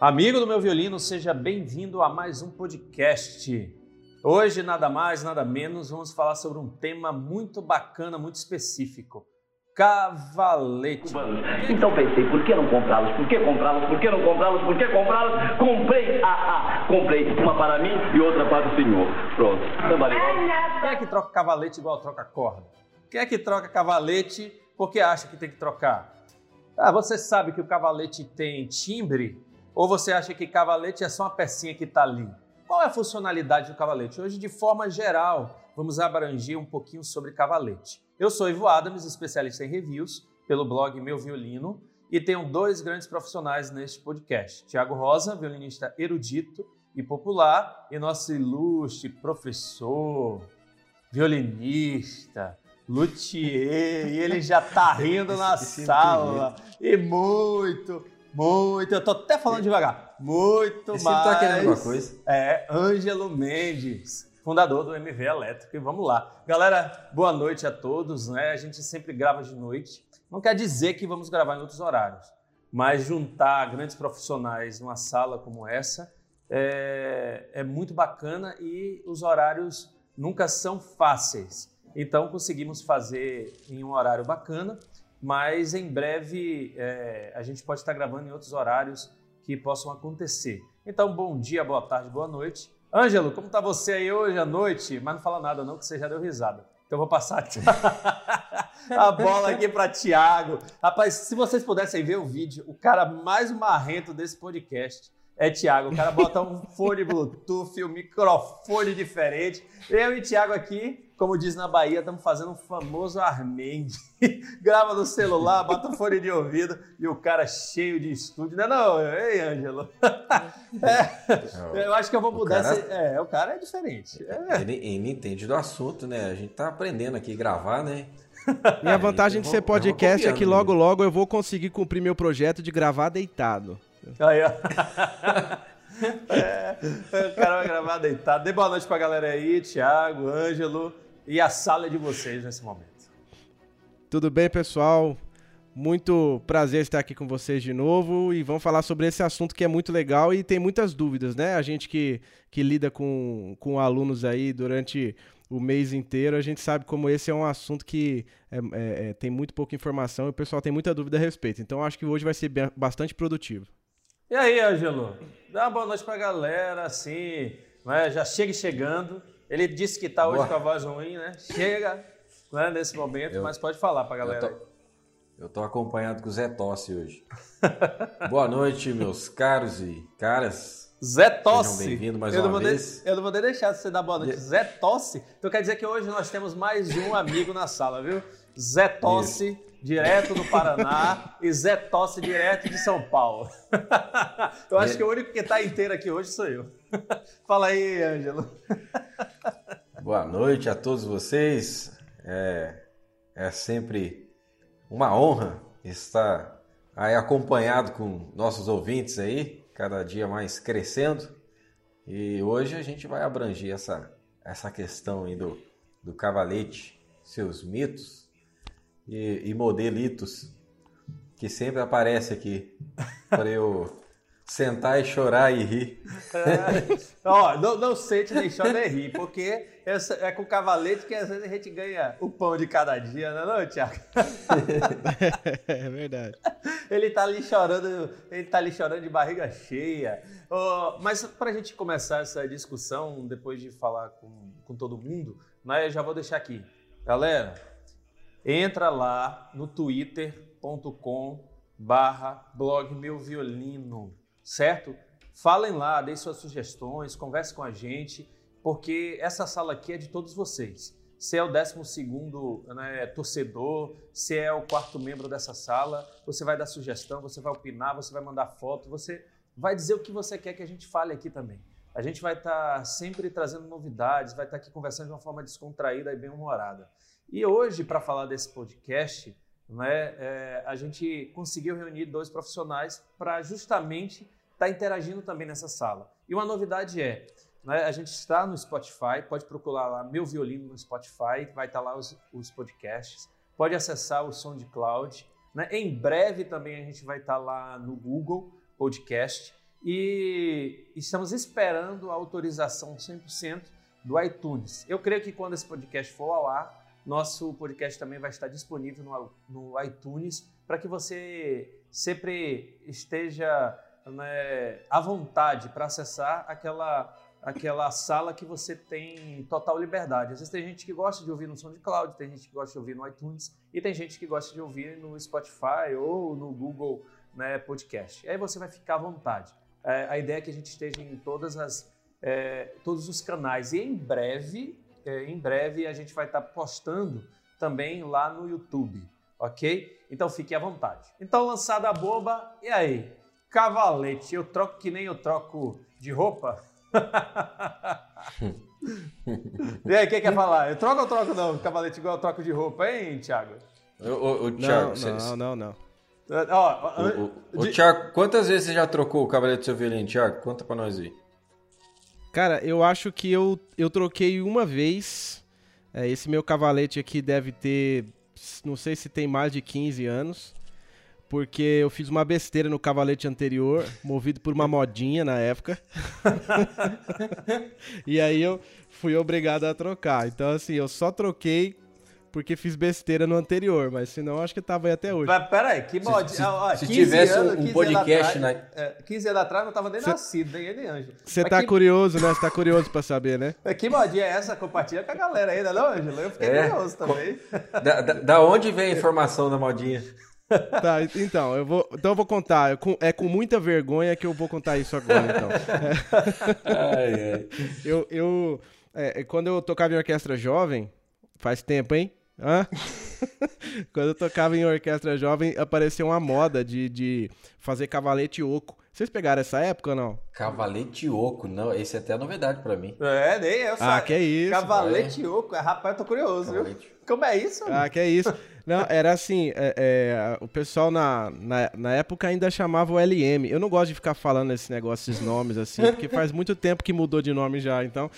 Amigo do meu violino, seja bem-vindo a mais um podcast. Hoje, nada mais, nada menos, vamos falar sobre um tema muito bacana, muito específico. Cavalete. Então pensei, por que não comprá-los? Por que comprá-los? Por que não comprá-los? Por que comprá-los? Comprei, ah, ah, comprei uma para mim e outra para o senhor. Pronto. Quem é que troca cavalete igual troca corda? Quem é que troca cavalete porque acha que tem que trocar? Ah, você sabe que o cavalete tem timbre ou você acha que cavalete é só uma pecinha que está ali? Qual é a funcionalidade do cavalete? Hoje, de forma geral, vamos abranger um pouquinho sobre cavalete. Eu sou Ivo Adams, especialista em reviews, pelo blog Meu Violino, e tenho dois grandes profissionais neste podcast. Tiago Rosa, violinista erudito e popular, e nosso ilustre professor, violinista, luthier, e ele já está rindo na sala, e muito, muito, eu tô até falando devagar. Muito Esse mais. tá querendo alguma coisa? É, Ângelo Mendes, fundador do MV Elétrico. E vamos lá. Galera, boa noite a todos, né? A gente sempre grava de noite. Não quer dizer que vamos gravar em outros horários, mas juntar grandes profissionais numa sala como essa é, é muito bacana e os horários nunca são fáceis. Então conseguimos fazer em um horário bacana mas em breve é, a gente pode estar gravando em outros horários que possam acontecer. Então, bom dia, boa tarde, boa noite. Ângelo, como está você aí hoje à noite? Mas não fala nada não, que você já deu risada. Então vou passar a bola aqui para Tiago. Rapaz, se vocês pudessem ver o vídeo, o cara mais marrento desse podcast é Tiago. O cara bota um fone Bluetooth, um microfone diferente. Eu e Tiago aqui como diz na Bahia, estamos fazendo um famoso Armend. Grava no celular, bota o fone de ouvido e o cara cheio de estúdio. Não, não, ei, Ângelo. É, eu acho que eu vou mudar. O cara, esse, é, o cara é diferente. É. Ele, ele, entende do assunto, né? A gente tá aprendendo aqui a gravar, né? Minha vantagem de ser podcast é que logo, logo eu vou conseguir cumprir meu projeto de gravar deitado. Aí, ó. É, o cara vai gravar deitado. Dê boa noite pra galera aí, Thiago, Ângelo e a sala de vocês nesse momento. Tudo bem, pessoal? Muito prazer estar aqui com vocês de novo e vamos falar sobre esse assunto que é muito legal e tem muitas dúvidas, né? A gente que, que lida com, com alunos aí durante o mês inteiro, a gente sabe como esse é um assunto que é, é, é, tem muito pouca informação e o pessoal tem muita dúvida a respeito. Então acho que hoje vai ser bastante produtivo. E aí, Ângelo? Dá uma boa noite pra galera, assim, né? já chega chegando. Ele disse que está hoje Boa. com a voz ruim, né? Chega né, nesse momento, eu, mas pode falar para a galera. Eu tô, eu tô acompanhado com o Zé Tosse hoje. Boa noite, meus caros e caras. Zé Tosse. Sejam bem-vindos mais eu uma vez. De, eu não vou deixar você dar boa noite. Zé Tosse. Então quer dizer que hoje nós temos mais um amigo na sala, viu? Zé Tosse. Isso direto do Paraná, e Zé Tosse, direto de São Paulo. eu acho que o único que está inteiro aqui hoje sou eu. Fala aí, Ângelo. Boa noite a todos vocês. É, é sempre uma honra estar aí acompanhado com nossos ouvintes aí, cada dia mais crescendo. E hoje a gente vai abranger essa, essa questão aí do, do cavalete, seus mitos, e, e modelitos que sempre aparece aqui para eu sentar e chorar e rir. É, ó, não, não sente nem chora nem rir, porque essa, é com o cavalete que às vezes a gente ganha o pão de cada dia, não é não, Tiago? é verdade. Ele tá ali chorando, ele tá ali chorando de barriga cheia. Oh, mas para a gente começar essa discussão, depois de falar com, com todo mundo, né, eu já vou deixar aqui. Galera, entra lá no twitter.com barra blog meu violino, certo? Falem lá, deem suas sugestões, converse com a gente, porque essa sala aqui é de todos vocês. Se é o 12 né, torcedor, se é o quarto membro dessa sala, você vai dar sugestão, você vai opinar, você vai mandar foto, você vai dizer o que você quer que a gente fale aqui também. A gente vai estar tá sempre trazendo novidades, vai estar tá aqui conversando de uma forma descontraída e bem humorada. E hoje, para falar desse podcast, né, é, a gente conseguiu reunir dois profissionais para justamente estar tá interagindo também nessa sala. E uma novidade é, né, a gente está no Spotify, pode procurar lá Meu Violino no Spotify, vai estar tá lá os, os podcasts, pode acessar o SoundCloud. Né? Em breve também a gente vai estar tá lá no Google Podcast. e estamos esperando a autorização 100% do iTunes. Eu creio que quando esse podcast for ao ar, nosso podcast também vai estar disponível no, no iTunes para que você sempre esteja né, à vontade para acessar aquela, aquela sala que você tem total liberdade. Às vezes tem gente que gosta de ouvir no SoundCloud, tem gente que gosta de ouvir no iTunes e tem gente que gosta de ouvir no Spotify ou no Google né, Podcast. E aí você vai ficar à vontade. É, a ideia é que a gente esteja em todas as, é, todos os canais e em breve, é, em breve a gente vai estar postando também lá no YouTube, ok? Então fique à vontade. Então lançada a boba, e aí? Cavalete, eu troco que nem eu troco de roupa? e aí, quem quer falar? Eu troco ou troco não? Cavalete igual eu troco de roupa, hein, Thiago? O, o, o Thiago, não, não, não, não. Ó, o, o, de... Thiago, quantas vezes você já trocou o cavalete do seu violino, Thiago? Conta pra nós aí. Cara, eu acho que eu, eu troquei uma vez. É, esse meu cavalete aqui deve ter, não sei se tem mais de 15 anos porque eu fiz uma besteira no cavalete anterior, movido por uma modinha na época. e aí eu fui obrigado a trocar. Então, assim, eu só troquei porque fiz besteira no anterior, mas senão acho que tava aí até hoje. Mas peraí, que modinha. Se, se, se tivesse anos, um podcast atrás, na... é, 15 anos atrás não tava nem cê, nascido, nem ele, Ângelo. Você tá que... curioso, né? Você tá curioso pra saber, né? Que modinha é essa? Compartilha com a galera ainda, não, Ângelo? Eu fiquei é, curioso também. Da, da, da onde vem a informação da modinha? Tá, então, eu vou, então eu vou contar. É com muita vergonha que eu vou contar isso agora, então. ai, ai. Eu, eu é, quando eu tocava em orquestra jovem, faz tempo, hein? Hã? quando eu tocava em orquestra jovem, apareceu uma moda de, de fazer cavalete oco. Vocês pegaram essa época ou não? Cavalete oco, não, esse é até novidade pra mim. É, nem eu sei. Ah, que é isso. Cavalete é. oco, rapaz, eu tô curioso, Cavalete. viu? Como é isso? Ah, que é isso. Não, era assim, é, é, o pessoal na, na, na, época ainda chamava o LM. Eu não gosto de ficar falando esse negócio, esses nomes assim, porque faz muito tempo que mudou de nome já, então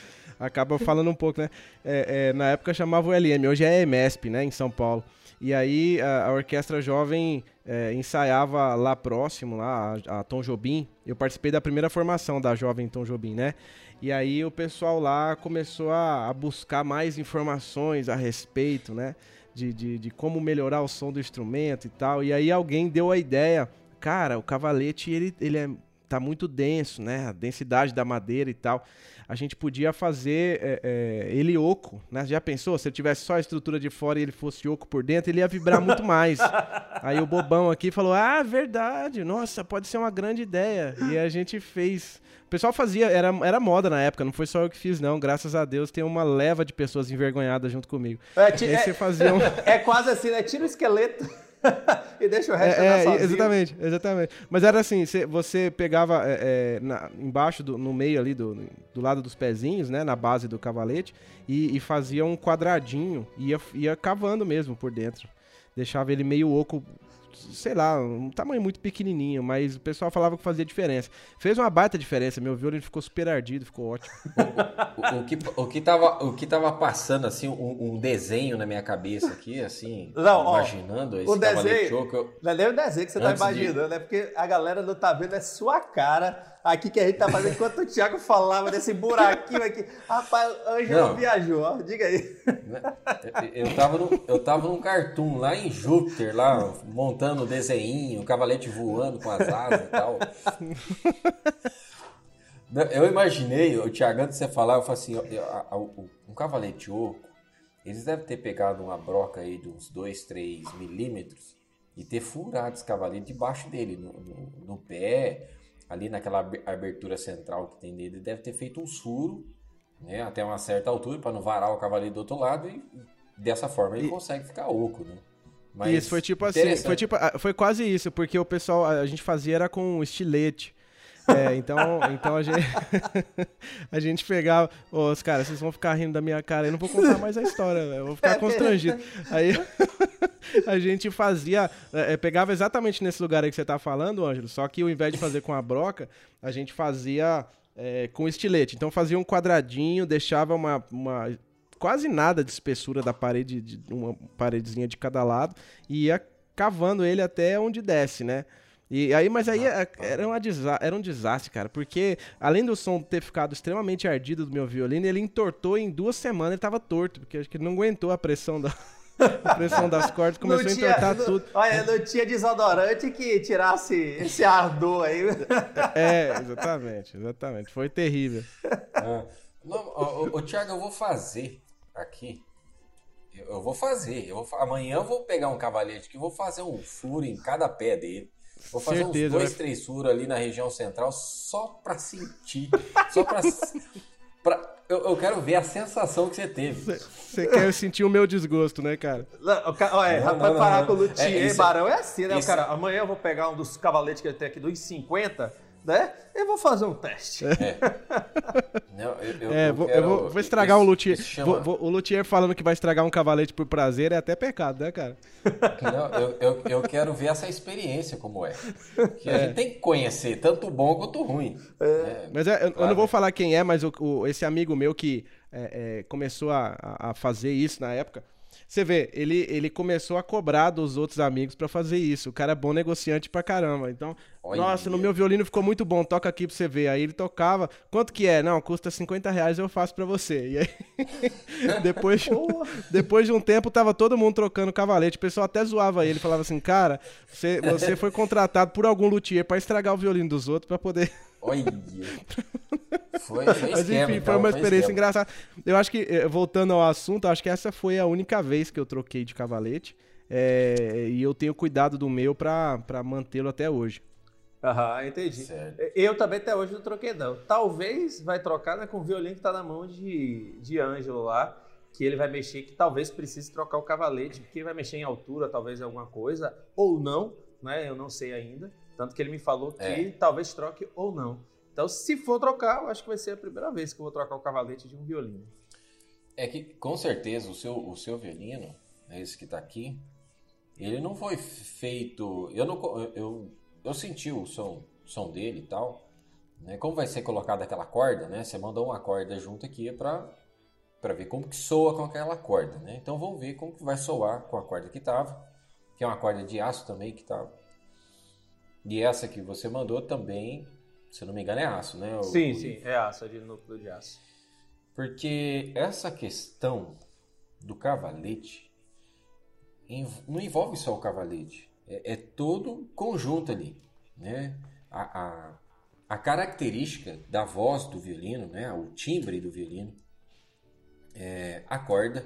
acaba falando um pouco, né? É, é na época chamava o LM, hoje é EMESP, né, em São Paulo. E aí a, a orquestra jovem é, ensaiava lá próximo, lá, a, a, Tom Jobim. Eu participei da primeira formação da jovem Tom Jobim, né? E aí o pessoal lá começou a, a buscar mais informações a respeito, né? De, de, de, como melhorar o som do instrumento e tal. E aí alguém deu a ideia, cara, o cavalete ele, ele é, tá muito denso, né? A densidade da madeira e tal a gente podia fazer é, é, ele oco, né? Já pensou? Se ele tivesse só a estrutura de fora e ele fosse oco por dentro, ele ia vibrar muito mais. Aí o bobão aqui falou: Ah, verdade, nossa, pode ser uma grande ideia. E a gente fez. O pessoal fazia, era, era moda na época, não foi só eu que fiz, não. Graças a Deus tem uma leva de pessoas envergonhadas junto comigo. É, é, fazia um... é quase assim, né? Tira o esqueleto. e deixa o resto é, é Exatamente, exatamente. Mas era assim, você pegava é, é, na, embaixo, do, no meio ali, do, do lado dos pezinhos, né, na base do cavalete, e, e fazia um quadradinho, ia, ia cavando mesmo por dentro. Deixava ele meio oco sei lá, um tamanho muito pequenininho, mas o pessoal falava que fazia diferença. Fez uma baita diferença, meu violino ficou super ardido, ficou ótimo. o, o, que, o, que, tava, o que tava passando, assim, um, um desenho na minha cabeça aqui, assim, não, imaginando ó, esse o desenho, choco, Não é nem o desenho que você tá imaginando, de... é porque a galera não tá vendo, é sua cara aqui que a gente tá fazendo enquanto o Thiago falava desse buraquinho aqui. Rapaz, o Ângelo viajou, ó. Diga aí. Eu tava, no, eu tava num cartoon lá em Júpiter, lá, montando o desenho, o cavalete voando com as asas e tal. Eu imaginei, o Thiago, antes de você falar, eu falei assim, um cavalete oco, eles devem ter pegado uma broca aí de uns 2, 3 milímetros e ter furado esse cavalete debaixo dele, no, no, no pé, ali naquela abertura central que tem nele, deve ter feito um furo, né, até uma certa altura, para não varar o cavaleiro do outro lado, e dessa forma ele e... consegue ficar oco, né? Mas isso, foi tipo assim, foi, tipo, ah, foi quase isso, porque o pessoal, a gente fazia era com estilete. É, então, então a gente, a gente pegava. Os caras, vocês vão ficar rindo da minha cara. Eu não vou contar mais a história, eu vou ficar constrangido. Aí a gente fazia. É, pegava exatamente nesse lugar aí que você tá falando, Ângelo. Só que ao invés de fazer com a broca, a gente fazia é, com estilete. Então fazia um quadradinho, deixava uma, uma quase nada de espessura da parede, de uma paredezinha de cada lado, e ia cavando ele até onde desce, né? E aí, mas aí é, era, uma era um desastre, cara, porque além do som ter ficado extremamente ardido do meu violino, ele entortou em duas semanas, ele tava torto, porque acho que ele não aguentou a pressão da, a pressão das cordas, começou a entortar não, tudo. Olha, não tinha desodorante que tirasse esse ardor aí. É, exatamente, exatamente. Foi terrível. Ah, ô, Thiago, eu vou fazer aqui. Eu, eu vou fazer. Eu vou, amanhã eu vou pegar um cavalete que vou fazer um furo em cada pé dele. Vou fazer Certeza, uns dois, né? três furos ali na região central só pra sentir. Só pra. pra eu, eu, quero ver a sensação que você teve. Você quer sentir o meu desgosto, né, cara? olha, não, rapaz, não, parar não, com o Luthier, é, Barão, é assim, né? Isso... Cara, amanhã eu vou pegar um dos cavaletes que ele tem aqui dos 50 né? Eu vou fazer um teste. É. Não, eu, eu, é, eu, vou, quero, vou, vou, estragar isso, um luthier. Chama... Vou, o luthier falando que vai estragar um cavalete por prazer é até pecado, né, cara? Não, eu, quero ver essa experiência como é. Que a é. gente tem que conhecer, tanto bom quanto ruim. É. é mas é, eu, claro. não vou falar quem é, mas o, esse amigo meu que é, começou a, a fazer isso na época, você vê, ele, ele começou a cobrar dos outros amigos para fazer isso. O cara é bom negociante pra caramba. Então, Olha nossa, no meu violino ficou muito bom, toca aqui pra você ver. Aí ele tocava. Quanto que é? Não, custa 50 reais, eu faço pra você. E aí, depois, depois de um tempo, tava todo mundo trocando cavalete. O pessoal até zoava ele, falava assim, cara, você, você foi contratado por algum luthier para estragar o violino dos outros para poder. Olha! Foi, foi Mas enfim, foi então, uma experiência engraçada. Eu acho que, eh, voltando ao assunto, acho que essa foi a única vez que eu troquei de cavalete. É, e eu tenho cuidado do meu para mantê-lo até hoje. Aham, entendi. Certo. Eu também até hoje não troquei, não. Talvez vai trocar né, com o violino que tá na mão de, de Ângelo lá, que ele vai mexer, que talvez precise trocar o cavalete, porque vai mexer em altura, talvez em alguma coisa, ou não, né? Eu não sei ainda. Tanto que ele me falou que é. talvez troque ou não. Então, se for trocar, eu acho que vai ser a primeira vez que eu vou trocar o cavalete de um violino. É que, com certeza, o seu, o seu violino, é esse que está aqui, ele não foi feito. Eu não eu, eu senti o som, som dele e tal. Né? Como vai ser colocada aquela corda, né? Você mandou uma corda junto aqui para para ver como que soa com aquela corda, né? Então vamos ver como que vai soar com a corda que tava, que é uma corda de aço também que tava. E essa que você mandou também se não me engano, é aço, né? O, sim, o... sim, é aço, é de núcleo de aço. Porque essa questão do cavalete não envolve só o cavalete, é, é todo conjunto ali, né? A, a, a, característica da voz do violino, né? O timbre do violino, é, a corda,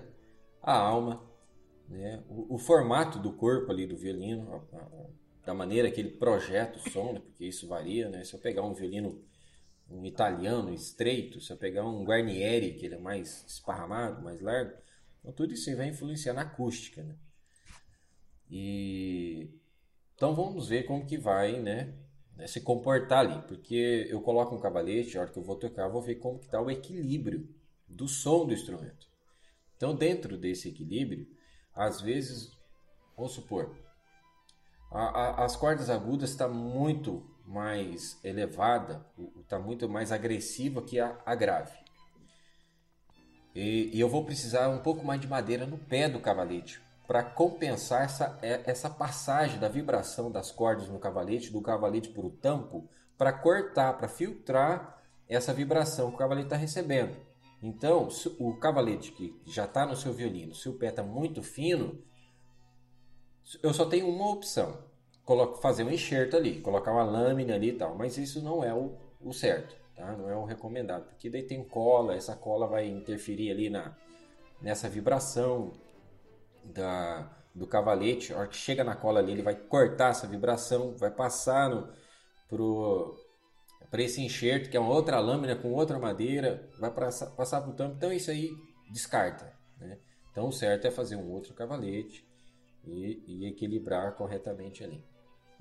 a alma, né? O, o formato do corpo ali do violino, a, a, da maneira que ele projeta o som, né? porque isso varia, né? Se eu pegar um violino um italiano estreito, se eu pegar um Guarnieri, que ele é mais esparramado, mais largo, então tudo isso vai influenciar na acústica, né? E então vamos ver como que vai, né, né, se comportar ali, porque eu coloco um cavalete, a hora que eu vou tocar, eu vou ver como que está o equilíbrio do som do instrumento. Então dentro desse equilíbrio, às vezes, vamos supor, a, a, as cordas agudas está muito mais elevada, está muito mais agressiva que a, a grave. E, e, eu vou precisar um pouco mais de madeira no pé do cavalete para compensar essa, é, essa passagem da vibração das cordas no cavalete, do cavalete para o tampo, para cortar, para filtrar essa vibração que o cavalete está recebendo. Então, o cavalete que já está no seu violino, se o pé está muito fino, eu só tenho uma opção. fazer um enxerto ali, colocar uma lâmina ali e tal. Mas isso não é o, o certo, tá? Não é o recomendado. Porque daí tem cola, essa cola vai interferir ali na, nessa vibração da, do cavalete. A hora que chega na cola ali, ele vai cortar essa vibração, vai passar no, pro para esse enxerto, que é uma outra lâmina com outra madeira, vai passar, passar para o tampo. Então isso aí descarta. Né? Então o certo é fazer um outro cavalete e, e equilibrar corretamente ali.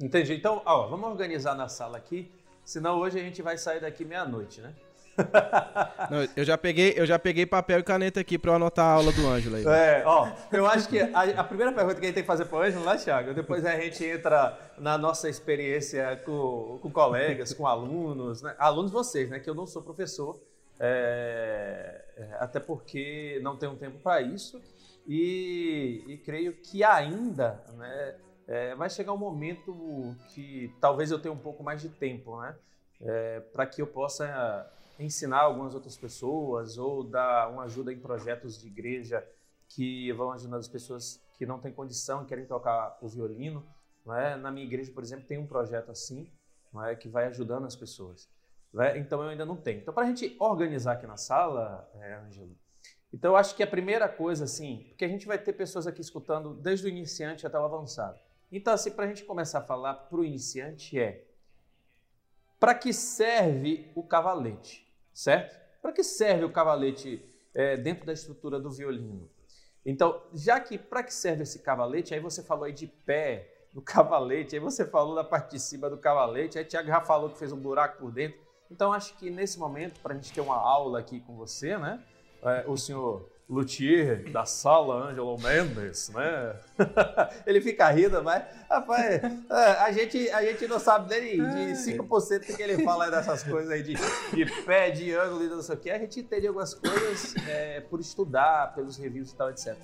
Entendi. Então, ó, vamos organizar na sala aqui, senão hoje a gente vai sair daqui meia-noite, né? Não, eu já peguei, eu já peguei papel e caneta aqui para anotar a aula do Ângelo aí. É, ó, eu acho que a, a, primeira pergunta que a gente tem que fazer para o Ângelo, lá, Thiago, depois a gente entra na nossa experiência com, com colegas, com alunos, né? alunos vocês, né? Que eu não sou professor, é, é até porque não tenho tempo para isso. E, e creio que ainda né, é, vai chegar um momento que talvez eu tenha um pouco mais de tempo, né? É, para que eu possa ensinar algumas outras pessoas ou dar uma ajuda em projetos de igreja que vão ajudando as pessoas que não têm condição e querem tocar o violino. Né? Na minha igreja, por exemplo, tem um projeto assim, é? que vai ajudando as pessoas. Né? Então eu ainda não tenho. Então, para a gente organizar aqui na sala, é, Ângelo, então eu acho que a primeira coisa, assim, porque a gente vai ter pessoas aqui escutando desde o iniciante até o avançado. Então, assim, para a gente começar a falar para o iniciante é para que serve o cavalete, certo? Para que serve o cavalete é, dentro da estrutura do violino? Então, já que para que serve esse cavalete, aí você falou aí de pé do cavalete, aí você falou da parte de cima do cavalete, aí Tiago já falou que fez um buraco por dentro. Então, acho que nesse momento, para a gente ter uma aula aqui com você, né? É, o senhor luthier da sala Angelo Mendes, né? ele fica rindo, mas, rapaz, é, a, gente, a gente não sabe nem de 5% do que ele fala dessas coisas aí de, de pé, de ângulo e não sei o que. A gente entende algumas coisas é, por estudar, pelos reviews e tal, etc.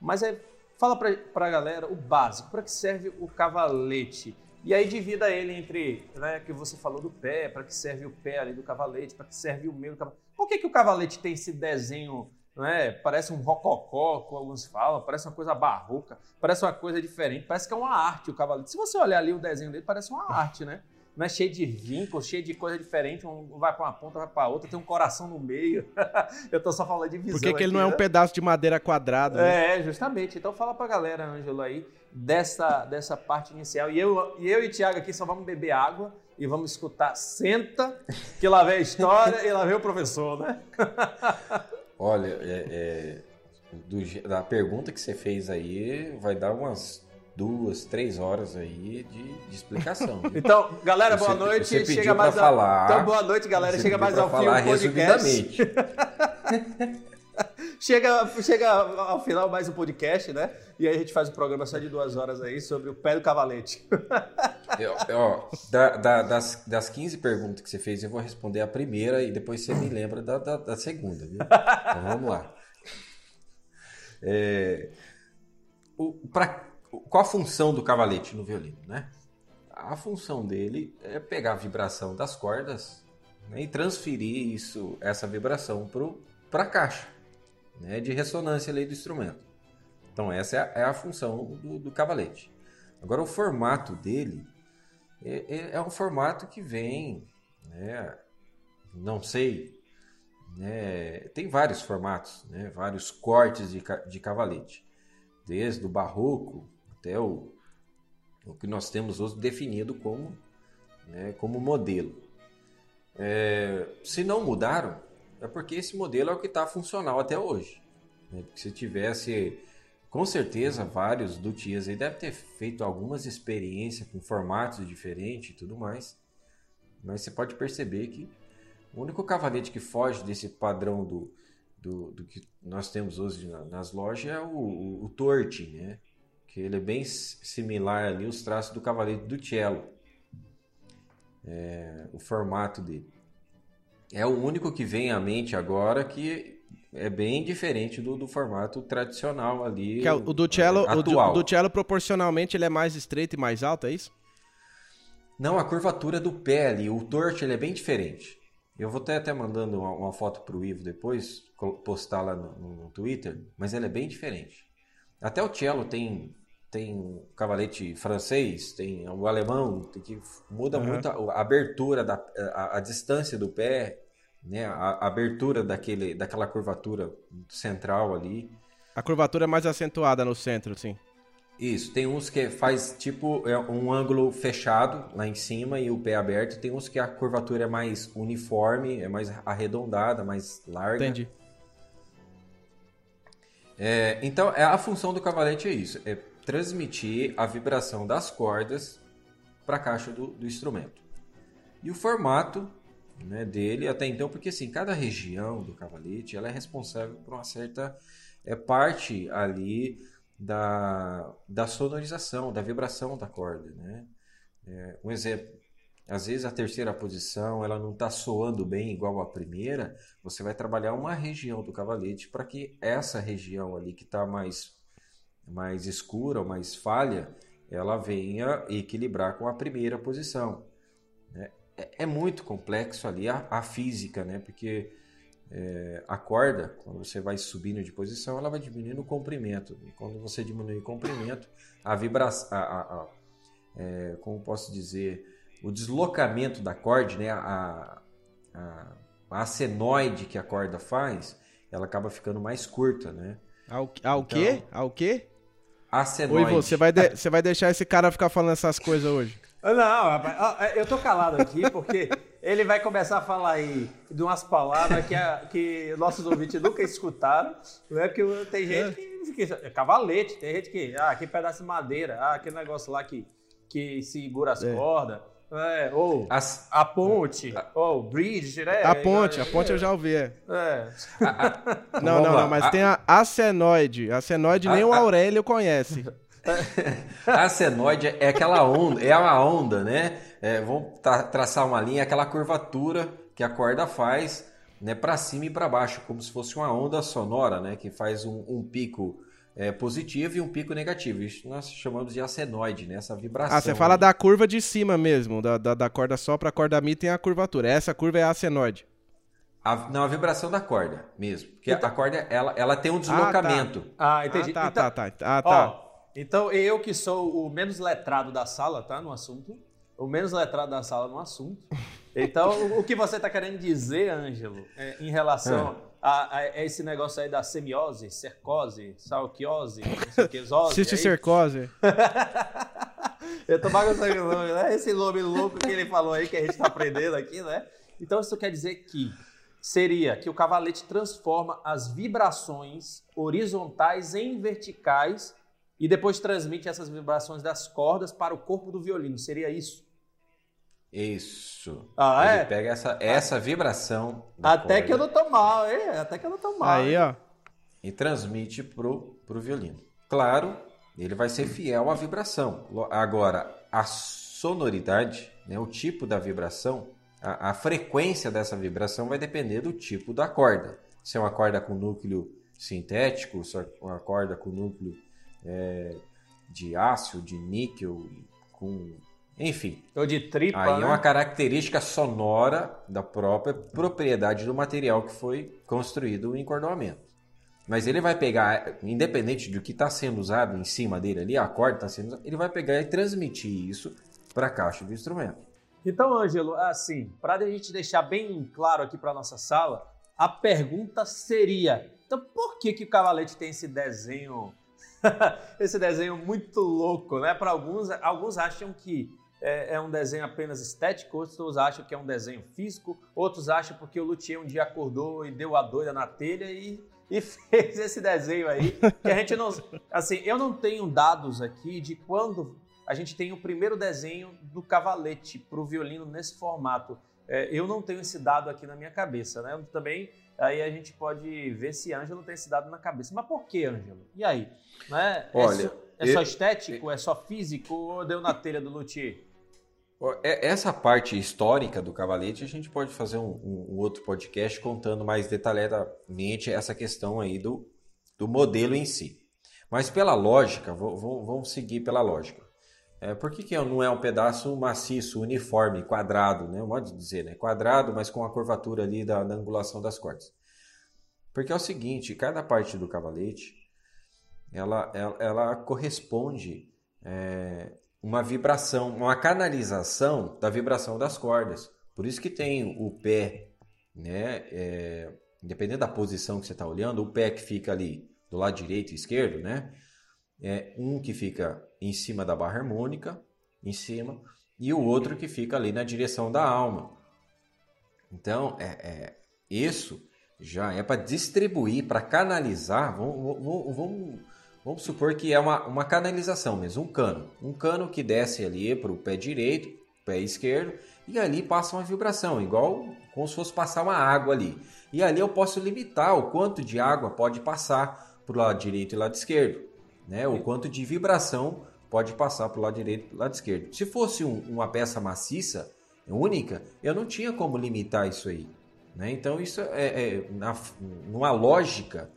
Mas é, fala pra, pra galera o básico, para que serve o cavalete? E aí divida ele entre, né, que você falou do pé, para que serve o pé ali do cavalete, para que serve o meio do cavalete. Por que, que o cavalete tem esse desenho é? Parece um rococó, como alguns falam, parece uma coisa barroca, parece uma coisa diferente, parece que é uma arte o cavaleiro. Se você olhar ali o desenho dele, parece uma arte, né? Não é cheio de vínculos, cheio de coisa diferente, um vai para uma ponta, vai para outra, tem um coração no meio. Eu tô só falando de visão. Por que, que ele não é um né? pedaço de madeira quadrada? Né? É, justamente. Então fala pra galera, Ângelo, aí, dessa, dessa parte inicial. E eu, e eu e Tiago aqui só vamos beber água e vamos escutar Senta, que lá vem a história e lá vem o professor, né? Olha, é, é, do, da pergunta que você fez aí, vai dar umas duas, três horas aí de, de explicação. então, galera, boa noite. Você chega mais falar. Então, boa noite, galera. Chega mais ao fim do podcast. chega, chega ao final mais um podcast, né? E aí a gente faz um programa só de duas horas aí sobre o pé do cavalete. eu, ó, da, da, das, das 15 perguntas que você fez, eu vou responder a primeira e depois você me lembra da, da, da segunda, viu? Então vamos lá. É, o, pra, qual a função do cavalete no violino, né? A função dele é pegar a vibração das cordas né, e transferir isso, essa vibração para a caixa né, de ressonância ali do instrumento. Então essa é a, é a função do, do, cavalete. Agora o formato dele é, é, é um formato que vem, né, não sei, né, tem vários formatos, né, vários cortes de, de cavalete, desde o barroco até o, o que nós temos hoje definido como, né, como modelo. É, se não mudaram, é porque esse modelo é o que está funcional até hoje. Né? Se tivesse, com certeza, vários luthiers aí devem ter feito algumas experiências com formatos diferentes e tudo mais. Mas você pode perceber que o único cavalete que foge desse padrão do, do, do que nós temos hoje nas lojas é o, o, o torte, né? Que ele é bem similar ali os traços do cavalete do cello. É, o formato dele. É o único que vem à mente agora que é bem diferente do, do formato tradicional ali. Que é o do cello, atual. O do cello proporcionalmente ele é mais estreito e mais alto, é isso? Não, a curvatura do pé ali, o torto ele é bem diferente. Eu vou até, até mandando uma, uma foto para o Ivo depois, postar lá no, no, Twitter, mas ele é bem diferente. Até o cello tem tem o cavalete francês, tem o alemão, que muda uhum. muito a, a abertura da a, a, distância do pé, né, a, a, abertura daquele daquela curvatura central ali. A curvatura é mais acentuada no centro, sim. Isso, tem uns que faz tipo é um ângulo fechado lá em cima e o pé aberto, tem uns que a curvatura é mais uniforme, é mais arredondada, mais larga. Entendi. É, então, é, a função do cavalete é isso, é transmitir a vibração das cordas para a caixa do, do, instrumento. E o formato né, dele, até então, porque assim, cada região do cavalete ela é responsável por uma certa é, parte ali da, da sonorização, da vibração da corda. Né? É, um exemplo, às vezes a terceira posição ela não está soando bem igual a primeira, você vai trabalhar uma região do cavalete para que essa região ali que está mais mais escura mais falha, ela venha equilibrar com a primeira posição. É, é, muito complexo ali a, a física, né? porque é, a corda, quando você vai subindo de posição, ela vai diminuindo o comprimento. E quando você diminui o comprimento, a vibração, a, a, é, como posso dizer, o deslocamento da corda, né? a, a, a senoide que a corda faz, ela acaba ficando mais curta, né? Ao, ao então, quê? Ao quê? A senoide. Oi, você vai, de, você vai deixar esse cara ficar falando essas coisas hoje? Não, rapaz, eu tô calado aqui porque ele vai começar a falar aí de umas palavras que, a, que nossos ouvintes nunca escutaram, né? Porque tem gente que, que é cavalete, tem gente que, ah, que pedaço de madeira, ah, aquele negócio lá que, que segura as é. cordas. É, ou As... a ponte, a... ou bridge, né? A ponte, a ponte eu já ouvi. É. é. não, não, não, mas tem a acenoide. A acenoide nem o Aurélio conhece. a senoide é aquela onda, é uma onda, né? É, vamos tra traçar uma linha, aquela curvatura que a corda faz, né, para cima e para baixo, como se fosse uma onda sonora, né, que faz um, um pico é, positivo e um pico negativo. Isso nós chamamos de acenoide, né, essa vibração. Ah, você fala da curva de cima mesmo, da, da, da corda só para a corda mi tem a curvatura. Essa curva é a acenoide. A, não, a vibração da corda mesmo. Porque então... a corda, ela, ela tem um deslocamento. Ah, tá. ah entendi. Ah, tá, então, tá, tá. Ah, tá. Ó, então, eu que sou o menos letrado da sala, tá? No assunto. O menos letrado da sala no assunto. Então, o, que você está querendo dizer, Ângelo, é, em relação é. a, a, esse negócio aí da semiose, cercose, salquiose, não sei o que, zose. Cisticercose. eu tô bagunçando o nome, né? Esse nome louco que ele falou aí, que a gente está aprendendo aqui, né? Então, isso quer dizer que seria que o cavalete transforma as vibrações horizontais em verticais e depois transmite essas vibrações das cordas para o corpo do violino. Seria isso? Isso. Ah, Ele é? pega essa, essa vibração. Até corda, que eu não tô mal, hein? Até que eu não tô mal. Aí, ó. E transmite pro, pro violino. Claro, ele vai ser fiel à vibração. Agora, a sonoridade, né, o tipo da vibração, a, a frequência dessa vibração vai depender do tipo da corda. Se é uma corda com núcleo sintético, se é uma corda com núcleo é, de aço, de níquel, com. Enfim. Ou de tripa. Aí né? é uma característica sonora da própria propriedade do material que foi construído o encordoamento. Mas ele vai pegar, independente do que está sendo usado em cima dele ali, a corda está sendo usada, ele vai pegar e transmitir isso para a caixa do instrumento. Então, Ângelo, assim, para a gente deixar bem claro aqui para nossa sala, a pergunta seria: então por que, que o cavalete tem esse desenho esse desenho muito louco, né? Para alguns, alguns acham que é, é, um desenho apenas estético, outros acham que é um desenho físico, outros acham porque o Luthier um dia acordou e deu a doida na telha e, e fez esse desenho aí. Que a gente não. Assim, eu não tenho dados aqui de quando a gente tem o primeiro desenho do cavalete para o violino nesse formato. É, eu não tenho esse dado aqui na minha cabeça, né? Eu também aí a gente pode ver se Ângelo tem esse dado na cabeça. Mas por que, Ângelo? E aí? Né? Olha, é, só, é só estético? É só físico? Ou deu na telha do luthier? É, essa parte histórica do cavalete, a gente pode fazer um, um, outro podcast contando mais detalhadamente essa questão aí do, do modelo em si. Mas pela lógica, vamos seguir pela lógica. É, por que, que não é um pedaço maciço, uniforme, quadrado, né? Modo de dizer, né? Quadrado, mas com a curvatura ali da, da angulação das cordas. Porque é o seguinte, cada parte do cavalete, ela, ela, ela corresponde é, uma vibração, uma canalização da vibração das cordas. Por isso que tem o pé, né? É, independente da posição que você está olhando, o pé que fica ali do lado direito e esquerdo, né? É um que fica em cima da barra harmônica, em cima, e o outro que fica ali na direção da alma. Então, é, é isso já é para distribuir, para canalizar. Vamos, vamos, vamos, vamos, supor que é uma, uma canalização mesmo, um cano. Um cano que desce ali para o pé direito, pé esquerdo, e ali passa uma vibração, igual como se fosse passar uma água ali. E ali eu posso limitar o quanto de água pode passar para o lado direito e lado esquerdo, né? O quanto de vibração pode passar para o lado direito e para o lado esquerdo. Se fosse um, uma peça maciça, única, eu não tinha como limitar isso aí. Né? Então, isso é, é na, numa lógica,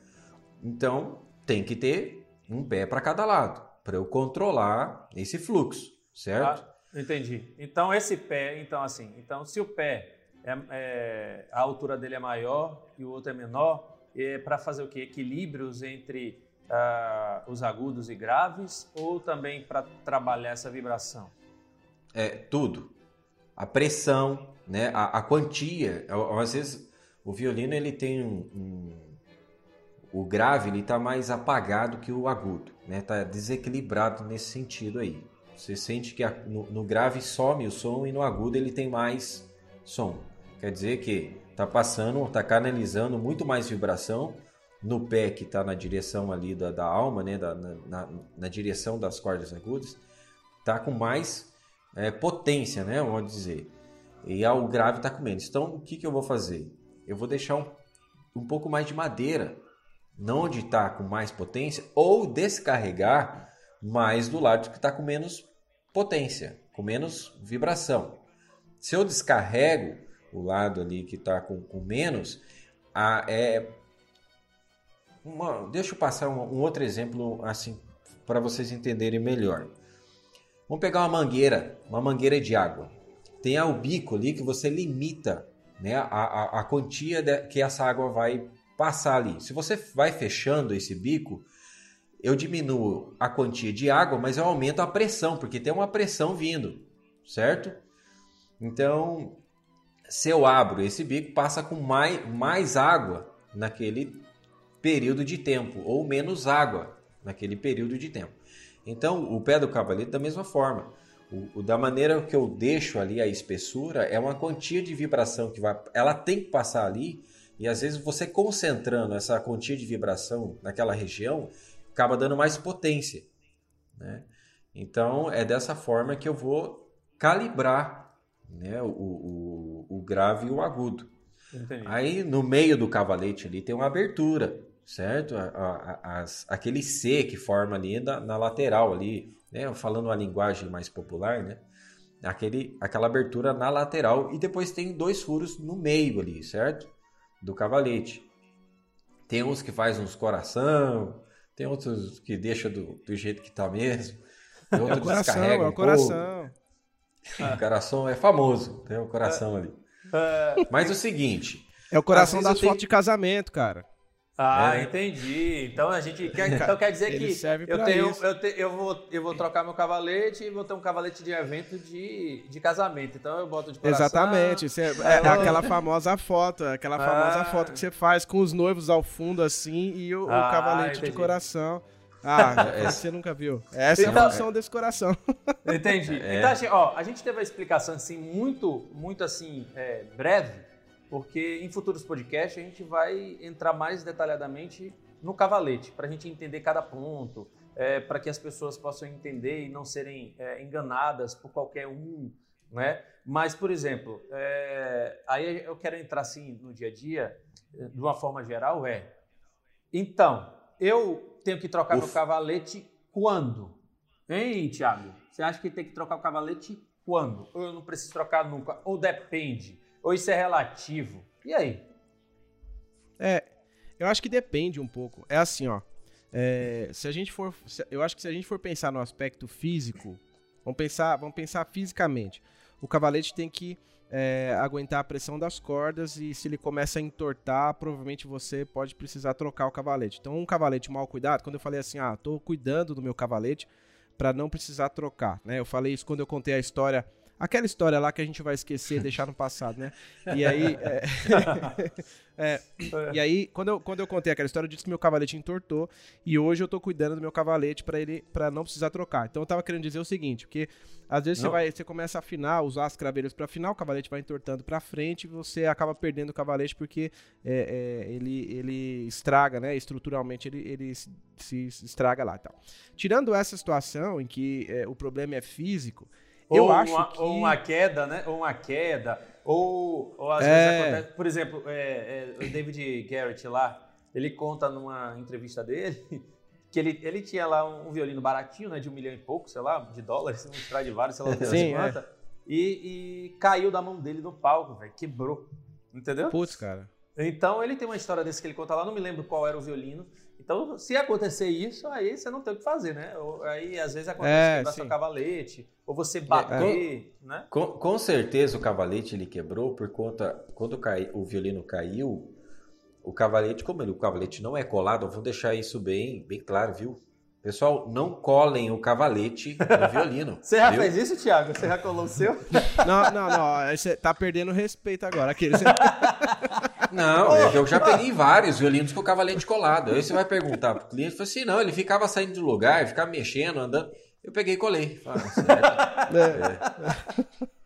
então tem que ter um pé para cada lado. eu controlar esse fluxo, certo? Ah, entendi. Então esse pé, então assim, então se o pé é, é, a altura dele é maior e o outro é menor, é para fazer o que? Equilíbrios entre uh, os agudos e graves ou também para trabalhar essa vibração? É tudo. A pressão, né? A, a quantia. Às vezes o violino ele tem um, um o grave ele está mais apagado que o agudo, né? Tá desequilibrado nesse sentido aí. Você sente que no, no, grave some o som e no agudo ele tem mais som. Quer dizer que está passando, está canalizando muito mais vibração no pé que está na direção ali da, da alma, né? Da, na, na, direção das cordas agudas, está com mais é, potência, né? Vamos dizer. E o grave está com menos. Então, o que, que eu vou fazer? Eu vou deixar um, um pouco mais de madeira não onde está com mais potência, ou descarregar mais do lado que está com menos potência, com menos vibração. Se eu descarrego o lado ali que está com, com, menos, a, é uma, deixa eu passar um, um outro exemplo assim para vocês entenderem melhor. Vamos pegar uma mangueira, uma mangueira de água. Tem o bico ali que você limita né, a, a, a quantia de, que essa água vai passar ali. Se você vai fechando esse bico, eu diminuo a quantia de água, mas eu aumento a pressão, porque tem uma pressão vindo, certo? Então, se eu abro esse bico, passa com mais, mais água naquele período de tempo, ou menos água naquele período de tempo. Então, o pé do cavalete da mesma forma. O, o, da maneira que eu deixo ali a espessura, é uma quantia de vibração que vai. Ela tem que passar ali e às vezes você concentrando essa quantia de vibração naquela região acaba dando mais potência. Né? Então é dessa forma que eu vou calibrar né, o, o, o grave e o agudo. Entendi. Aí no meio do cavalete ali tem uma abertura, certo? A, a, as, aquele C que forma ali na, na lateral ali, né? falando uma linguagem mais popular, né? Aquele, aquela abertura na lateral e depois tem dois furos no meio ali, certo? do cavalete. Tem uns que faz uns coração, tem outros que deixa do, do jeito que tá mesmo. É o coração, é o coração. O coração é famoso, tem o coração ali. É. Mas o seguinte. É o coração das fotos de casamento, cara. Ah, é. entendi. Então a gente quer, então quer dizer que eu tenho, eu, te, eu, vou, eu vou trocar meu cavalete e vou ter um cavalete de evento de, de casamento. Então eu boto de coração. Exatamente. Você, é, é aquela famosa foto, aquela famosa ah. foto que você faz com os noivos ao fundo assim e o, ah, o cavalete entendi. de coração. Ah, você nunca viu. Essa então, é a então- função desse coração. Entendi. É. Então, assim, ó, a gente teve a explicação assim muito, muito assim é, breve porque em futuros podcasts a gente vai entrar mais detalhadamente no cavalete, para a gente entender cada ponto, é, para que as pessoas possam entender e não serem é, enganadas por qualquer um, né? Mas, por exemplo, é, aí eu quero entrar assim no dia a dia, de uma forma geral, é, então, eu tenho que trocar Uf. meu cavalete quando? Hein, Thiago? Você acha que tem que trocar o cavalete quando? Ou eu não preciso trocar nunca? Ou depende? Ou isso é relativo? E aí? É, eu acho que depende um pouco. É assim, ó. É, se a gente for, eu acho que se a gente for pensar no aspecto físico, vamos pensar, vamos pensar fisicamente. O cavalete tem que é, aguentar a pressão das cordas e se ele começa a entortar, provavelmente você pode precisar trocar o cavalete. Então, um cavalete mal cuidado, quando eu falei assim, ah, tô cuidando do meu cavalete para não precisar trocar, né? Eu falei isso quando eu contei a história Aquela história lá que a gente vai esquecer, deixar no passado, né? E aí. É, é, e aí, quando eu, quando eu contei aquela história, eu disse que meu cavalete entortou. E hoje eu tô cuidando do meu cavalete para ele para não precisar trocar. Então eu tava querendo dizer o seguinte, porque às vezes você, vai, você começa a afinar, usar as craveiras para afinar, o cavalete vai entortando para frente e você acaba perdendo o cavalete porque é, é, ele, ele estraga, né? Estruturalmente ele, ele se, se estraga lá e tal. Tirando essa situação em que é, o problema é físico eu ou acho uma, que... Ou uma queda, né? Ou uma queda. Ou, ou às é... vezes acontece... Por exemplo, é, é, o David Garrett lá, ele conta numa entrevista dele que ele, ele tinha lá um, violino baratinho, né? De um milhão e pouco, sei lá, de dólares, um Stradivarius, sei lá, Sim, é. quanta. E, e, caiu da mão dele no palco, velho. Quebrou. Entendeu? Putz, cara. Então ele tem uma história desse que ele conta lá, não me lembro qual era o violino. Então, se acontecer isso, aí você não tem o que fazer, né? Ou, aí às vezes acontece É, quebrar sim. seu cavalete, ou você bater, né? Com, com certeza o cavalete ele quebrou por conta. Quando cai, o violino caiu, o cavalete, como ele, o cavalete não é colado, eu vou deixar isso bem, bem claro, viu? Pessoal, não colem o cavalete no violino. Você já viu? fez isso, Thiago? Você já colou o seu? Não, não, não. Você tá perdendo respeito agora. Aquele, Não, eu- eu já peguei vários violinos com o cavalete colado. Aí você vai perguntar pro cliente, fala assim, não, ele ficava saindo do lugar, ficava mexendo, andando. Eu peguei e colei. "Ah, certo." É.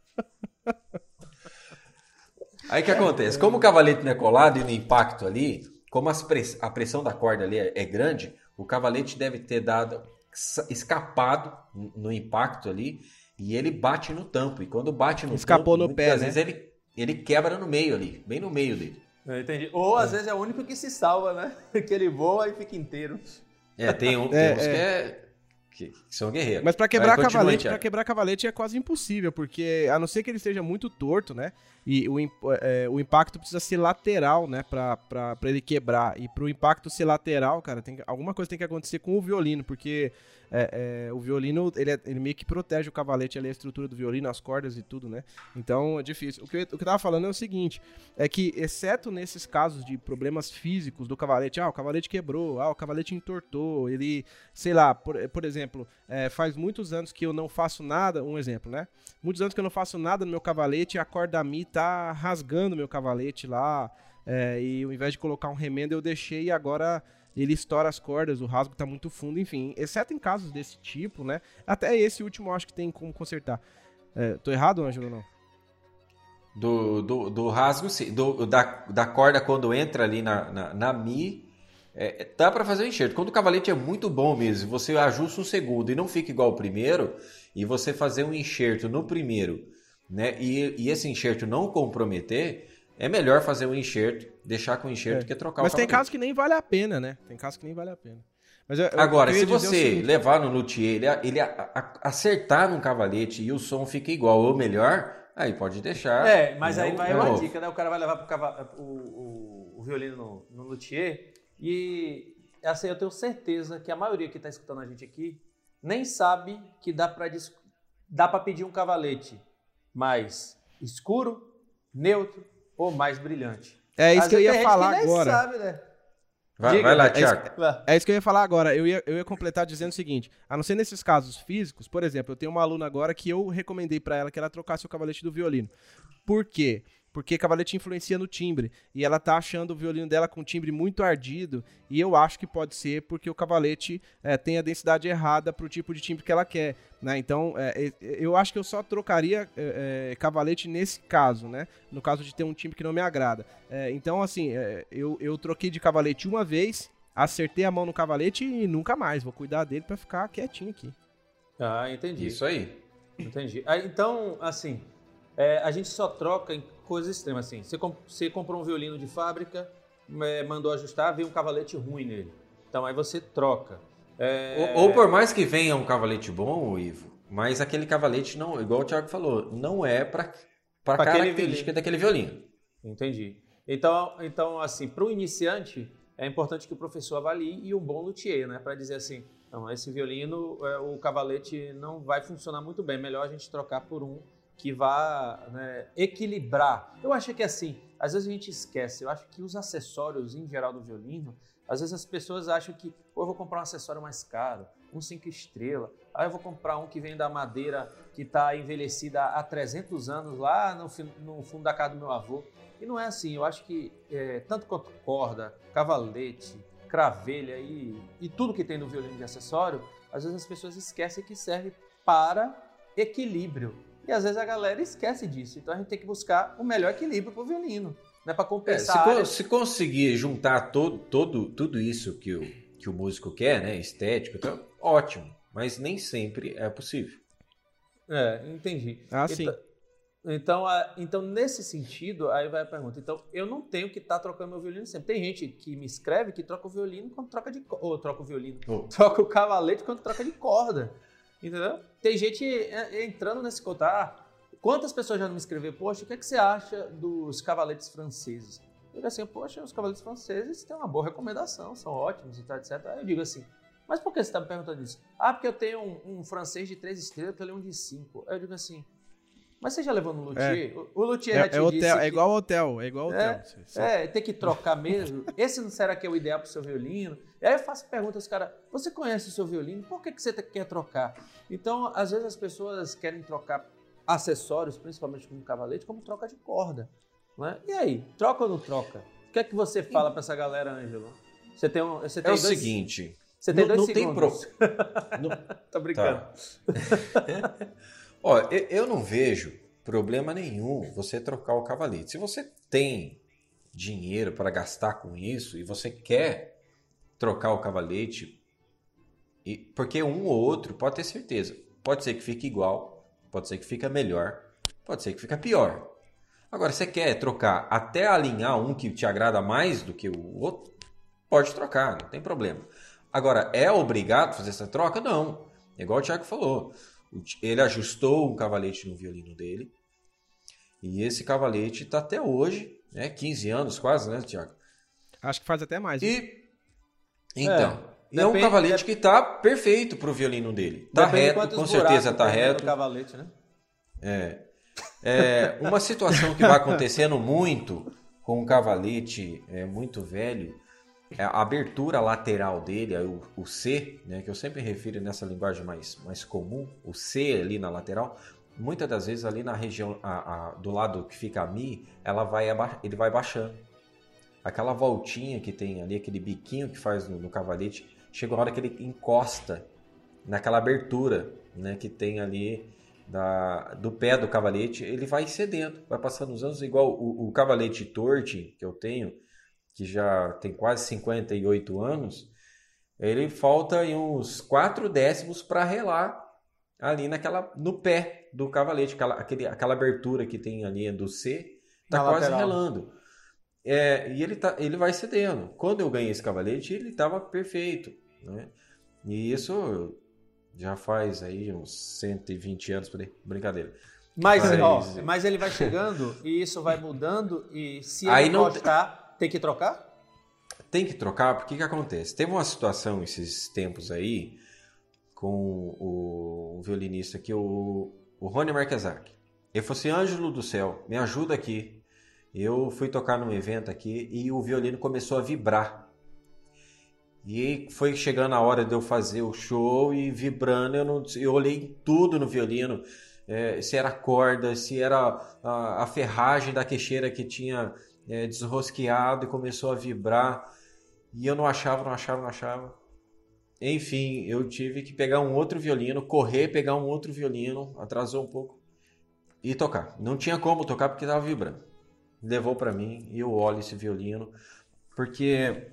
Aí o que acontece? Como o cavalete não é colado e no impacto ali, como press- a pressão da corda ali é, é grande, o cavalete deve ter dado escapado no impacto ali e ele bate no tampo. E quando bate no Escapou tampo, no pé, né? vezes ele, ele quebra no meio ali, bem no meio dele. Eu entendi. Ou às vezes é o único que se salva, né? Que ele voa e fica inteiro. É, tem, um, É, tem uns é. que, é, que, que são guerreiros. Mas pra quebrar Vai, cavalete, para quebrar cavalete é quase impossível, porque a não ser que ele esteja muito torto, né? E o, imp- é, o impacto precisa ser lateral, né? Pra, pra, pra ele quebrar. E pro impacto ser lateral, cara, tem, alguma coisa tem que acontecer com o violino, porque é, é, o violino, ele, é- ele meio que protege o cavalete ali, a estrutura do violino, as cordas e tudo, né? Então é difícil. O que, eu, o que eu tava falando é o seguinte: é que, exceto nesses casos de problemas físicos do cavalete, ah, o cavalete quebrou, ah, o cavalete entortou, ele, sei lá, por, por exemplo, é, faz muitos anos que eu não faço nada, um exemplo, né? Muitos anos que eu não faço nada no meu cavalete a corda Mi tá rasgando meu cavalete lá, é, e ao invés de colocar um remendo eu deixei e agora ele estoura as cordas, o rasgo tá muito fundo, enfim, exceto em casos desse tipo, né? Até esse último eu acho que tem como consertar. É, tô errado, Ângelo, não? Do, do, do rasgo, sim. Do, da, da corda quando entra ali na, na, na Mi, é, dá para fazer o enxerto. Quando o cavalete é muito bom mesmo, você ajusta um segundo e não fica igual o primeiro, e você fazer um enxerto no primeiro, né? E, e esse enxerto não comprometer, é melhor fazer um enxerto, deixar com o enxerto É. que trocar Mas o tem cavalete. casos que nem vale a pena, né? Tem casos que nem vale a pena. Mas eu- Agora, eu se você seguinte- levar no luthier, ele, ele a- a- acertar num cavalete e o som fica igual ou melhor, aí pode deixar. É, mas Não, aí vai não. uma dica, né? O cara vai levar pro cava- o, o, o violino no, no luthier e assim, eu tenho certeza que a maioria que está escutando a gente aqui nem sabe que dá para dá para pedir um cavalete mais escuro, neutro ou mais brilhante. É isso Às que eu ia falar agora. Sabe, né? Vai, Diga. vai lá, É Thiago. Vai. É isso que eu ia falar agora. Eu ia, eu ia completar dizendo o seguinte: a não ser nesses casos físicos, por exemplo, eu tenho uma aluna agora que eu recomendei pra ela que ela trocasse o cavalete do violino. Por quê? Porque cavalete influencia no timbre. E ela tá achando o violino dela com timbre muito ardido. E eu acho que pode ser porque o cavalete é, tem a densidade errada pro tipo de timbre que ela quer. Né? Então, é, eu acho que eu só trocaria é, é, cavalete nesse caso, né? No caso de ter um timbre que não me agrada. É, então, assim, é, eu, eu troquei de cavalete uma vez, acertei a mão no cavalete e nunca mais. Vou cuidar dele pra ficar quietinho aqui. Ah, entendi. Isso aí. Entendi. Ah, então, assim, é, a gente só troca em coisas extremas. Assim, você, comp- você comprou um violino de fábrica, é, mandou ajustar, veio um cavalete ruim nele. Então aí você troca. É, Ou, ou por mais que venha um cavalete bom, Ivo, mas aquele cavalete não, igual o Thiago falou, não é para para característica daquele violino. Entendi. Então, então assim, para o iniciante, é importante que o professor avalie e um bom luthier, né? Para dizer assim, não, esse violino, é, o cavalete não vai funcionar muito bem. Melhor a gente trocar por um que vá né, equilibrar. Eu acho que assim, às vezes a gente esquece. Eu acho que os acessórios em geral do violino, às vezes as pessoas acham que, pô, eu vou comprar um acessório mais caro, um 5 estrelas. Aí eu vou comprar um que vem da madeira que está envelhecida há 300 anos lá no, no fundo da casa do meu avô. E não é assim, eu acho que é, tanto quanto corda, cavalete, cravelha e, e tudo que tem no violino de acessório, às vezes as pessoas esquecem que serve para equilíbrio. E às vezes a galera esquece disso. Então a gente tem que buscar o melhor equilíbrio para o violino. Né, para É, se, compensar. co- áreas- se conseguir juntar todo, todo, tudo isso que o, que o músico quer, né? Estético, então, ótimo. Mas nem sempre é possível. É, entendi. Ah, sim. Então, então, a- então, nesse sentido, aí vai a pergunta. Então, eu não tenho que estar trocando meu violino sempre. Tem gente que me escreve que troca o violino quando troca de ou troca o violino, Oh. troca o cavalete quando troca de corda. Entendeu? Tem gente é, entrando nesse contar. Quantas pessoas já não me escreveram? Poxa, o que, é que você acha dos cavaletes franceses? Eu digo assim, poxa, os cavaleiros franceses têm uma boa recomendação, são ótimos e tal, etc. Aí eu digo assim, mas por que você está me perguntando isso? Ah, porque eu tenho um, um francês de três estrelas, eu leio um de cinco. Aí eu digo assim, mas você já levou no Luthier? É. O, o Luthier é, já te é hotel, disse É que... igual hotel, é igual hotel. É, é, tem que trocar mesmo. Esse não será que é o ideal para o seu violino? E aí eu faço perguntas aos caras, você conhece o seu violino? Por que, que você quer trocar? Então, às vezes as pessoas querem trocar acessórios, principalmente como cavalete, como troca de corda. Né? E aí, troca ou não troca? O que é que você fala para essa galera, Ângelo? Você tem um, você tem é o dois... seguinte... Você tem não, dois não segundos. Tem pro... não... Tô brincando. Tá. Ó, eu não vejo problema nenhum você trocar o cavalete. Se você tem dinheiro para gastar com isso e você quer trocar o cavalete, e, porque um ou outro pode ter certeza, pode ser que fique igual, pode ser que fique melhor, pode ser que fique pior. Agora, você quer trocar até alinhar um que te agrada mais do que o outro, pode trocar, não tem problema. Agora, é obrigado fazer essa troca? Não. É igual o Thiago falou. Ele ajustou um cavalete no violino dele. E esse cavalete está até hoje, né? 15 anos quase, né, Thiago? Acho que faz até mais. E então, é, é um cavalete que está perfeito para o violino dele. Está reto, com certeza está reto. cavalete, né? É. é. Uma situação que vai acontecendo muito com um cavalete é, muito velho é a abertura lateral dele, o, o C, né, que eu sempre refiro nessa linguagem mais, mais comum, o C ali na lateral, muitas das vezes ali na região a, a, do lado que fica a Mi, ela vai ele vai baixando. Aquela voltinha que tem ali, aquele biquinho que faz no, no cavalete, chega uma hora que ele encosta naquela abertura né, que tem ali da, do pé do cavalete, ele vai cedendo, vai passando os anos, igual o, o cavalete torte que eu tenho, que já tem quase 58 anos, ele falta em uns 4 décimos para relar ali naquela no pé do cavalete, aquela, aquele, aquela abertura que tem ali do C, tá quase lateral. relando. É, e ele, tá, ele vai cedendo. Quando eu ganhei esse cavalete, ele estava perfeito. Né? E isso já faz aí uns 120 anos, por aí. brincadeira. Mas, mas... Ó, mas ele vai chegando e isso vai mudando e se ele aí não gostar, tem que trocar? Tem que trocar, porque o que acontece? Teve uma situação esses tempos aí com o, o violinista aqui, o, o Rony Marquezak. Ele falou assim, Ângelo do céu, me ajuda aqui. Eu fui tocar num evento aqui e o violino começou a vibrar. E foi chegando a hora de eu fazer o show e vibrando, eu, não, eu olhei tudo no violino, é, se era corda, se era a, a ferragem da queixeira que tinha é, desrosqueado e começou a vibrar. E eu não achava, não achava, não achava. Enfim, eu tive que pegar um outro violino, correr, pegar um outro violino, atrasou um pouco e tocar. Não tinha como tocar porque estava vibrando. Levou para mim e eu olho esse violino porque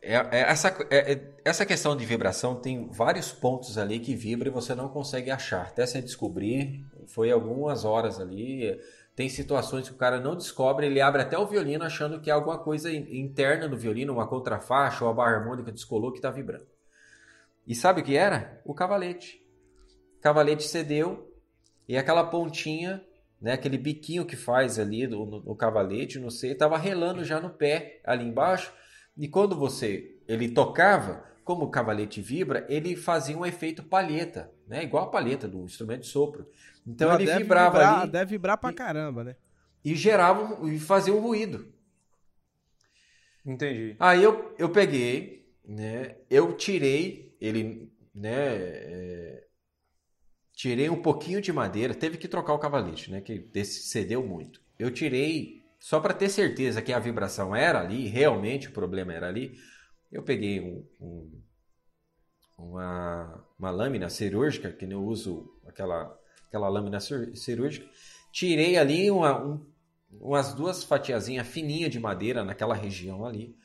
é, é, essa, é, é, essa questão de vibração tem vários pontos ali que vibra e você não consegue achar. Até você descobrir, foi algumas horas ali. Tem situações que o cara não descobre, ele abre até o violino achando que é alguma coisa interna do violino, uma contrafaixa ou a barra harmônica descolou que está vibrando. E sabe o que era? O cavalete. O cavalete cedeu e aquela pontinha, né, aquele biquinho que faz ali no, no, no cavalete, não sei, estava relando já no pé ali embaixo. E quando você ele tocava, como o cavalete vibra, ele fazia um efeito palheta, né? Igual a palheta do instrumento de sopro. Então ele deve vibrava vibrar, ali. Deve vibrar pra e, caramba, né? E gerava e fazia um ruído. Entendi. Aí eu, eu peguei, né? Eu tirei ele, né? É, tirei um pouquinho de madeira. Teve que trocar o cavalete, né? Que cedeu muito. Eu tirei só para ter certeza que a vibração era ali, realmente o problema era ali. Eu peguei um, um uma, uma lâmina cirúrgica, que eu uso aquela aquela lâmina cirúrgica, tirei ali uma, um, umas duas fatiazinhas fininhas de madeira naquela região ali.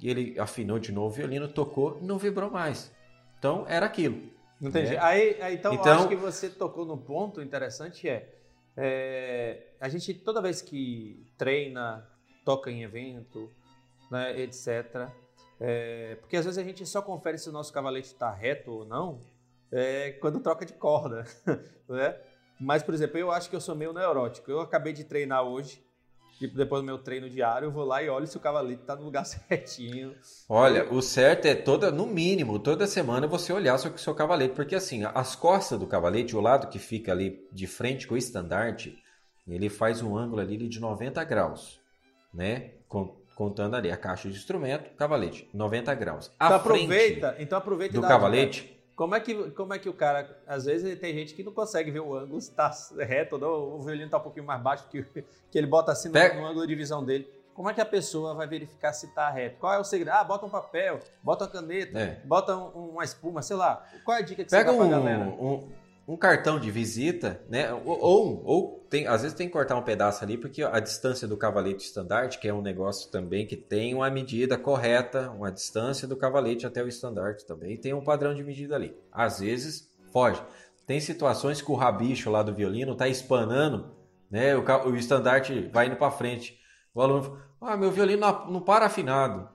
E ele afinou de novo o violino, tocou não vibrou mais. Então era aquilo. Entendi. Né? Aí, aí, então, então acho que você tocou no ponto interessante é, é, a gente toda vez que treina, toca em evento, né, etc. É, porque às vezes a gente só confere se o nosso cavalete está reto ou não é, quando troca de corda, né? Mas, por exemplo, eu acho que eu sou meio neurótico. Eu acabei de treinar hoje Tipo, depois do meu treino diário, eu vou lá e olho se o cavalete está no lugar certinho. Olha, o certo é toda, no mínimo, toda semana você olhar seu, seu cavalete, porque assim, as costas do cavalete, o lado que fica ali de frente com o estandarte, ele faz um ângulo ali de 90 graus, né? Contando ali a caixa de instrumento, cavalete, 90 graus. A então aproveita, então aproveita do cavalete. Como é, que, como é que o cara, às vezes tem gente que não consegue ver o ângulo, se está reto ou o violino está um pouquinho mais baixo, que, que ele bota assim no, no, ângulo de visão dele. Como é que a pessoa vai verificar se está reto? Qual é o segredo? Ah, bota um papel, bota uma caneta, é. bota um, uma espuma, sei lá. Qual é a dica que Pega você dá pra um, galera? Um, um cartão de visita, né? Ou, ou, ou, tem, às vezes tem que cortar um pedaço ali, porque a distância do cavalete estandarte, que é um negócio também que tem uma medida correta, uma distância do cavalete até o estandarte também, tem um padrão de medida ali. Às vezes foge. Tem situações que o rabicho lá do violino tá espanando, né? O, o estandarte vai indo para frente. O aluno fala, ah, meu violino não, não para afinado.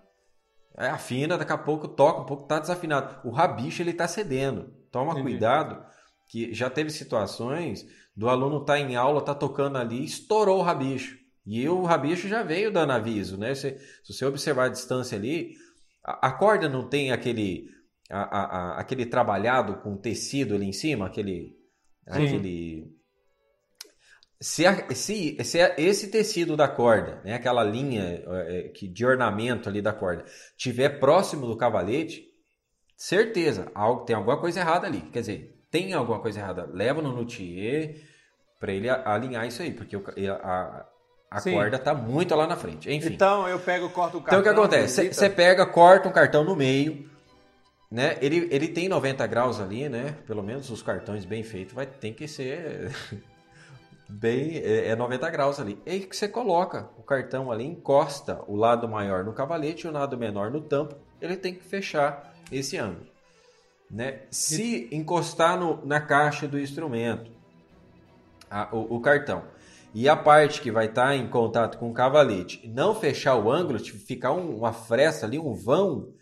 É, afina, daqui a pouco toca um pouco, tá desafinado. O rabicho ele tá cedendo. Toma Entendi. cuidado que já teve situações do aluno estar tá em aula, tá tocando ali, estourou o rabicho. E o rabicho já veio dando aviso, né? Se, se você observar a distância ali, a, a corda não tem aquele, a, a, aquele trabalhado com tecido ali em cima, aquele. Sim. aquele se, se, se esse tecido da corda, né, aquela linha é, que de ornamento ali da corda, tiver próximo do cavalete, certeza, algo, tem alguma coisa errada ali. Quer dizer, tem alguma coisa errada, leva no luthier para ele alinhar isso aí, porque a, a corda está muito lá na frente. Enfim. Então eu pego, corto o cartão. Então o que acontece? Você pega, corta um cartão no meio, né? Ele, ele tem 90 graus ali, né? Pelo menos os cartões bem feitos vai tem que ser bem é, é 90 graus ali. E aí que você coloca o cartão ali, encosta o lado maior no cavalete e o lado menor no tampo, ele tem que fechar esse ângulo. Né? Se encostar no, na caixa do instrumento, a, o, o, cartão, e a parte que vai estar tá em contato com o cavalete não fechar o ângulo, ficar um, uma fresta ali, um vão,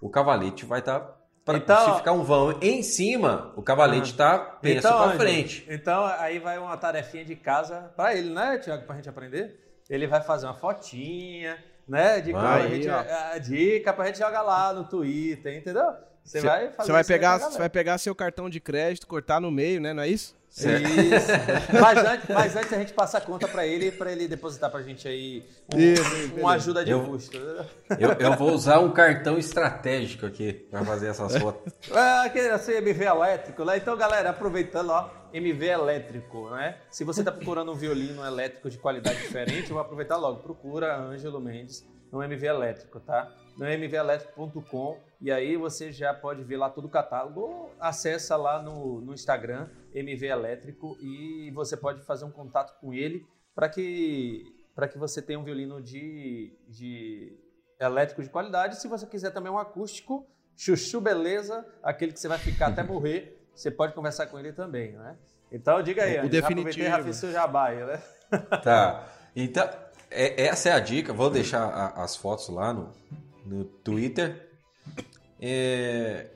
o cavalete vai estar. Tá Pra, então, se ficar um vão em cima, o cavalete está ah, pensa então, para frente. Então aí vai uma tarefinha de casa para ele, né, Tiago, para a gente aprender. Ele vai fazer uma fotinha, né, de vai, a, gente, a dica para a gente jogar lá no Twitter, entendeu? Você vai fazer Você vai pegar, você vai pegar seu cartão de crédito, cortar no meio, né? Não é isso? Isso. mas, antes, mas antes a gente passa a conta para ele, para ele depositar para a gente aí um, isso, uma ajuda de eu, custo. Eu, eu, vou usar um cartão estratégico aqui para fazer essas fotos. É, aquele assim, MV elétrico, né? Então, galera, aproveitando, ó, MV elétrico, né? Se você está procurando um violino elétrico de qualidade diferente, eu vou aproveitar logo. Procura Ângelo Mendes no MV elétrico, tá? No mvelétrico.com e aí você já pode ver lá todo o catálogo. Acessa lá no, no Instagram, MV Elétrico, e você pode fazer um contato com ele para que, que você tenha um violino de, de elétrico de qualidade. Se você quiser também um acústico, chuchu beleza, aquele que você vai ficar até morrer, você pode conversar com ele também, né? Então diga aí, o definitivo. já seu jabaia, né? Tá. Então, é, essa é a dica. Vou deixar a, as fotos lá no, no Twitter. É...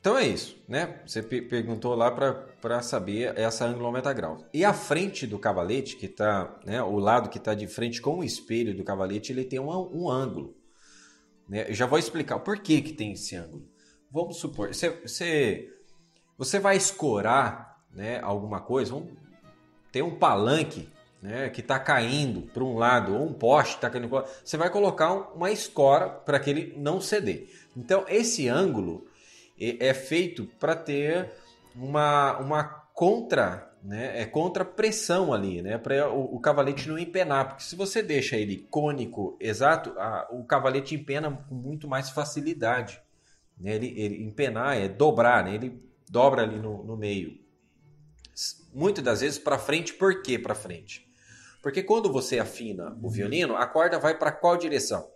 Então é isso, né? Você perguntou lá para saber essa angulometa grau. E a frente do cavalete, que tá, né, o lado que está de frente com o espelho do cavalete, ele tem um, um ângulo. Né? Eu já vou explicar por que, que tem esse ângulo. Vamos supor, você, você, você vai escorar né, alguma coisa, vamos, tem um palanque né, que está caindo para um lado, ou um poste está caindo para você vai colocar uma escora para que ele não ceder. Então, esse ângulo é feito para ter uma, uma contra, né, é contra pressão ali, né, para o, o, cavalete não empenar, porque se você deixa ele cônico exato, a, o cavalete empena com muito mais facilidade. Né, ele, ele empenar é dobrar, né, ele dobra ali no, no meio. Muitas das vezes para frente, por que para frente? Porque quando você afina o violino, a corda vai para qual direção?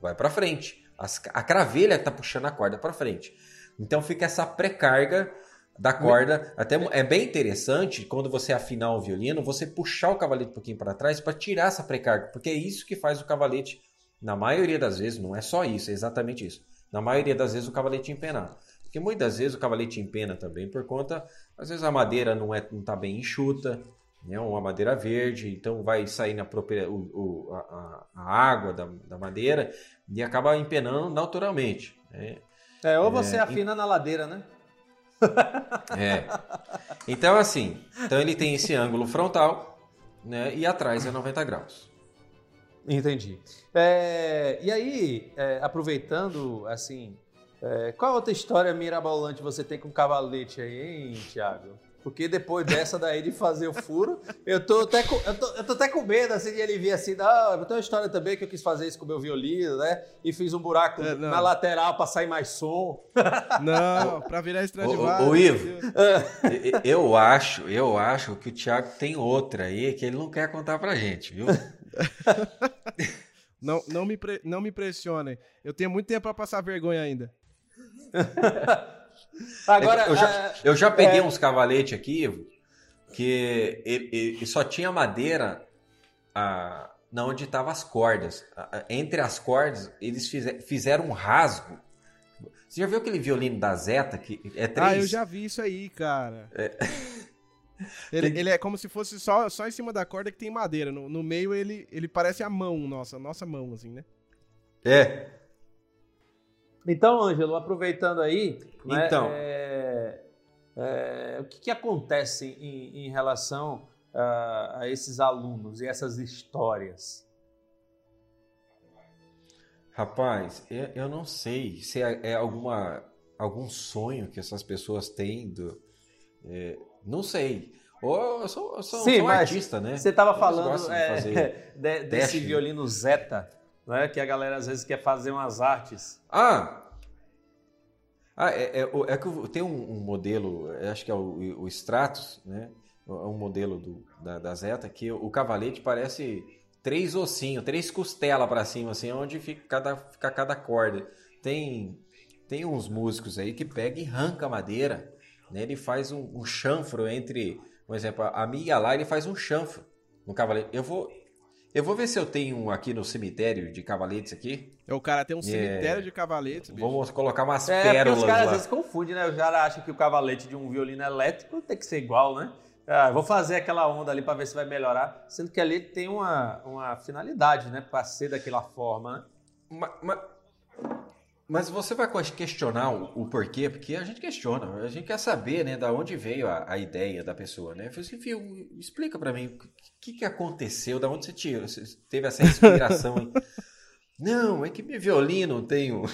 Vai para frente. a cravelha está puxando a corda para frente. Então fica essa pré-carga da corda. Até é bem interessante quando você afinar o violino, você puxar o cavalete um pouquinho para trás para tirar essa pré-carga, porque é isso que faz o cavalete, na maioria das vezes, não é só isso, é exatamente isso. Na maioria das vezes o cavalete empenar. Porque muitas vezes o cavalete empena também por conta, às vezes a madeira não é não tá bem enxuta, né, uma madeira verde, então vai sair na própria, o, o, a, a, água da, da, madeira e acaba empenando naturalmente. Né? É, ou você é, afina na ladeira, né? É. Então, assim, então ele tem esse ângulo frontal né, e atrás é 90 graus. Entendi. É, e aí, é, aproveitando, assim, é, qual outra história mirabolante você tem com cavalete aí, hein, Thiago? Porque depois dessa daí de fazer o furo, eu tô até com, eu tô, eu tô até com medo assim, de ele vir assim, ah, eu tenho uma história também que eu quis fazer isso com o meu violino, né? E fiz um buraco é, na lateral para sair mais som. Não, para virar Stradivarius. Ô, ô Ivo, eu acho, eu acho que o Thiago tem outra aí que ele não quer contar pra gente, viu? Não, não, me, não me pressionem. Eu tenho muito tempo para passar vergonha ainda. Agora, eu, já, é, eu já peguei é... uns cavaletes aqui que ele, ele só tinha madeira a, na onde estavam as cordas. Entre as cordas, eles fizeram um rasgo. Você já viu aquele violino da Zeta que é três? Ah, eu já vi isso aí, cara. É... Ele, ele, é como se fosse só, só em cima da corda que tem madeira. No, no meio ele, ele parece a mão nossa, nossa mão, assim, né? É. Então, Ângelo, aproveitando aí, né, então. É, é, o que, que acontece em, em relação a, a, esses alunos e essas histórias? Rapaz, eu, eu não sei se é, é, alguma, algum sonho que essas pessoas têm. Do, é, não sei. Ou eu sou, eu sou, Sim, sou artista, né? Você estava falando é, de, desse violino Zeta né? Que a galera às vezes quer fazer umas artes. Ah! Ah, é, é, é que tem um, um, modelo, acho que é o, o Stratus, né? É um modelo do, da, da Zeta que o cavalete parece três ossinhos, três costelas para cima, assim, onde fica cada, fica cada corda. Tem, tem uns músicos aí que pega e arranca a madeira, né? Ele faz um, um chanfro entre, por exemplo, a minha lá, ele faz um chanfro no cavalete. Eu vou, eu vou ver se eu tenho um aqui no cemitério de cavaletes aqui. É, o cara tem um cemitério é... de cavaletes. Bicho. Vamos colocar umas é, pérolas os caras às vezes confundem, né? O cara acha que o cavalete de um violino elétrico tem que ser igual, né? Ah, vou fazer aquela onda ali para ver se vai melhorar, sendo que ali tem uma, uma finalidade, né? Para ser daquela forma, né? Mas, mas, mas você vai questionar o, o, porquê, porque a gente questiona, a gente quer saber, né, da onde veio a, a ideia da pessoa, né? Eu falei assim, filho, explica para mim o que, que aconteceu, da onde você você teve essa inspiração Não, é que meu violino tem um,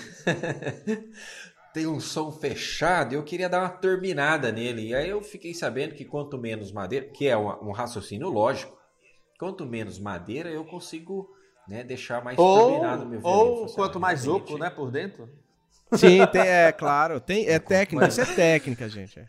tem um som fechado eu queria dar uma terminada nele. E aí eu fiquei sabendo que quanto menos madeira, que é um, um raciocínio lógico, quanto menos madeira eu consigo né, deixar mais ou, terminado meu violino. Ou quanto mais oco, né, por dentro. Sim, tem, é claro, tem, é técnica, isso é técnica, gente. É.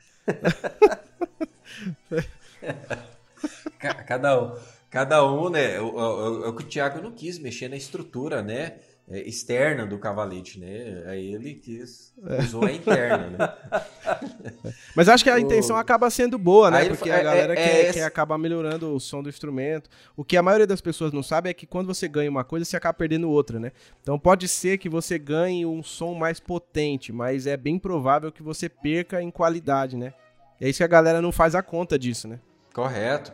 cada um, cada um, né? O, o, o, o Thiago não quis mexer na estrutura, né? É, externa do cavalete, né? Aí ele quis é. usou a interna, né? Mas acho que a intenção acaba sendo boa, né? Aí Porque a é, galera é, quer, é, quer acabar melhorando o som do instrumento. O que a maioria das pessoas não sabe é que quando você ganha uma coisa, você acaba perdendo outra, né? Então pode ser que você ganhe um som mais potente, mas é bem provável que você perca em qualidade, né? É isso que a galera não faz a conta disso, né? Correto.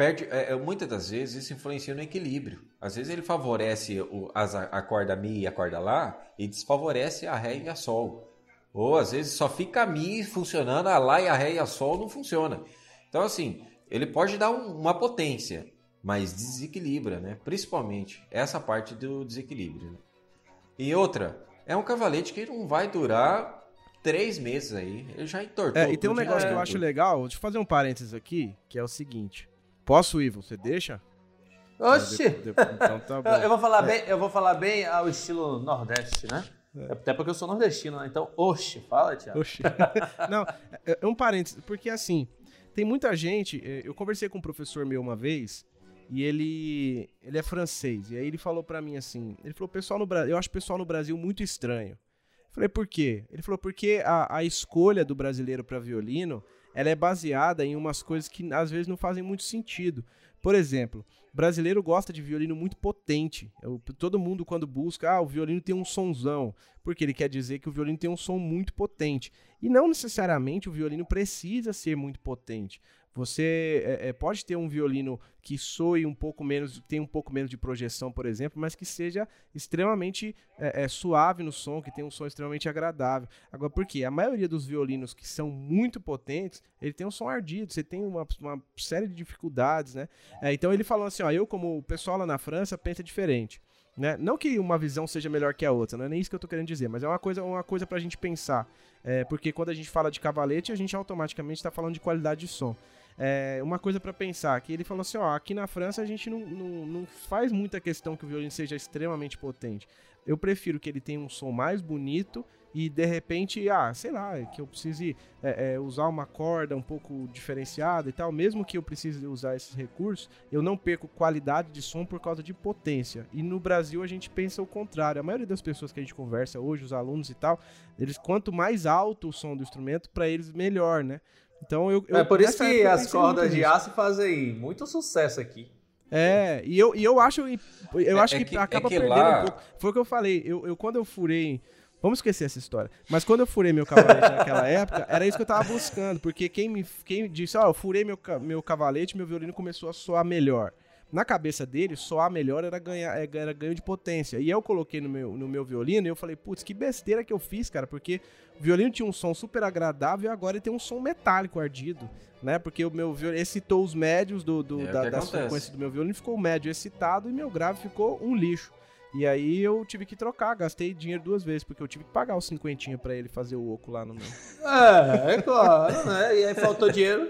Perde, é, muitas das vezes isso influencia no equilíbrio. Às vezes ele favorece o, as, a corda Mi e a corda Lá e desfavorece a Ré e a Sol. Ou às vezes só fica a Mi funcionando, a Lá e a Ré e a Sol não funciona. Então assim, ele pode dar um, uma potência, mas desequilibra, né? Principalmente essa parte do desequilíbrio. Né? E outra, é um cavalete que não vai durar três meses aí. Ele já entortou. É, e tem um negócio que eu acho legal, deixa eu fazer um parênteses aqui, que é o seguinte. Posso, Ivo? Você deixa? Oxi! então tá bom. Eu vou falar, é. bem, eu vou falar bem ao estilo Nordeste, né? É. Até porque eu sou nordestino, né? Então, oxe, fala, Tiago. Oxe. Não, é, é um parênteses, porque assim, tem muita gente. É, eu conversei com um professor meu uma vez e ele ele é francês. E aí ele falou para mim assim: ele falou, pessoal no Brasil, eu acho o pessoal no Brasil muito estranho. Eu falei, por quê? Ele falou, porque a, a escolha do brasileiro para violino ela é baseada em umas coisas que às vezes não fazem muito sentido. Por exemplo, brasileiro gosta de violino muito potente. Eu, todo mundo, quando busca, ah, o violino tem um sonzão, porque ele quer dizer que o violino tem um som muito potente. E não necessariamente o violino precisa ser muito potente. Você é, é, pode ter um violino que soe um pouco menos, tem um pouco menos de projeção, por exemplo, mas que seja extremamente é, é, suave no som, que tenha um som extremamente agradável. Agora, por quê? A maioria dos violinos que são muito potentes, ele tem um som ardido, você tem uma, uma série de dificuldades, né? É, então ele falou assim, ó, eu como o pessoal lá na França pensa diferente. Né? Não que uma visão seja melhor que a outra, não é nem isso que eu estou querendo dizer, mas é uma coisa, uma coisa para a gente pensar. É, porque quando a gente fala de cavalete, a gente automaticamente está falando de qualidade de som. É, uma coisa para pensar, que ele falou assim, ó, aqui na França a gente não, não, não faz muita questão que o violino seja extremamente potente. Eu prefiro que ele tenha um som mais bonito e de repente, ah, sei lá, que eu precise é, é, usar uma corda um pouco diferenciada e tal, mesmo que eu precise usar esses recursos, eu não perco qualidade de som por causa de potência. E no Brasil a gente pensa o contrário. A maioria das pessoas que a gente conversa hoje, os alunos e tal, eles quanto mais alto o som do instrumento, para eles melhor, né? Então eu, eu é por isso que as cordas de aço fazem muito sucesso aqui. É, e eu, e eu acho, eu é, acho é que, que, acaba é que perdendo lá... um pouco. Foi o que eu falei. Eu, eu quando eu furei, vamos esquecer essa história. Mas quando eu furei meu cavalete naquela época, era isso que eu tava buscando, porque quem me, quem disse, ó, oh, eu furei meu, meu cavalete, meu violino começou a soar melhor na cabeça dele, soar melhor era, ganhar, é, era ganho de potência. E eu coloquei no meu, no meu violino e eu falei, putz, que besteira que eu fiz, cara, porque o violino tinha um som super agradável e agora ele tem um som metálico ardido, né? Porque o meu violino excitou os médios do, do é da, da frequência do meu violino, ficou o médio excitado e meu grave ficou um lixo. E aí eu tive que trocar, gastei dinheiro duas vezes, porque eu tive que pagar os cinquentinha para ele fazer o oco lá no meu. É, é claro, né? E aí faltou dinheiro.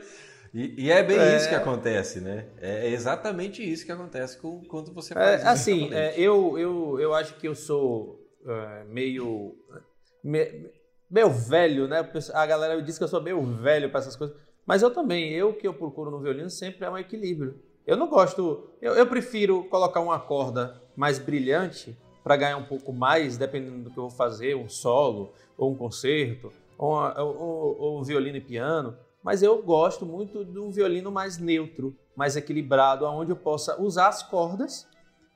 E, e, é bem é... isso que acontece, né? É exatamente isso que acontece com, quando você faz é, Assim, é, eu, eu, eu acho que eu sou é, meio, me, meio velho, né? A galera diz que eu sou meio velho para essas coisas. Mas eu também, eu que eu procuro no violino sempre é um equilíbrio. Eu não gosto, eu, eu prefiro colocar uma corda mais brilhante para ganhar um pouco mais, dependendo do que eu vou fazer, um solo, ou um concerto, ou, ou, ou, ou violino e piano mas eu gosto muito de um violino mais neutro, mais equilibrado, onde eu possa usar as cordas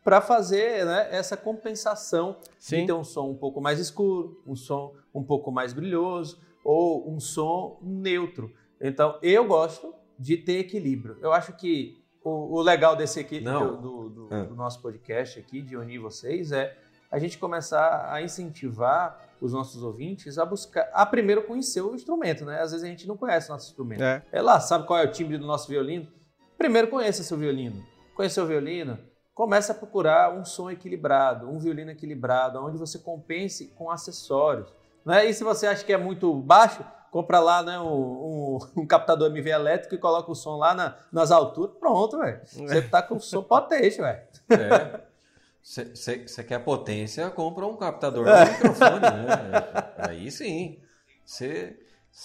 para fazer né, essa compensação Sim. de ter um som um pouco mais escuro, um som um pouco mais brilhoso ou um som neutro. Então eu gosto de ter equilíbrio. Eu acho que o, o legal desse aqui do, do, do, é. do nosso podcast aqui de unir vocês é a gente começar a incentivar os nossos ouvintes a buscar, a primeiro conhecer o instrumento, né? Às vezes a gente não conhece o nosso instrumento. É. é lá, sabe qual é o timbre do nosso violino? Primeiro conheça seu violino. Conheceu o violino? Comece a procurar um som equilibrado, um violino equilibrado, onde você compense com acessórios. Né? E se você acha que é muito baixo, compra lá né, um, um, um captador MV elétrico e coloca o som lá na, nas alturas. Pronto, velho. Você tá com o som potente, velho. É. Você quer potência, compra um captador é. microfone, né? Aí sim. Você.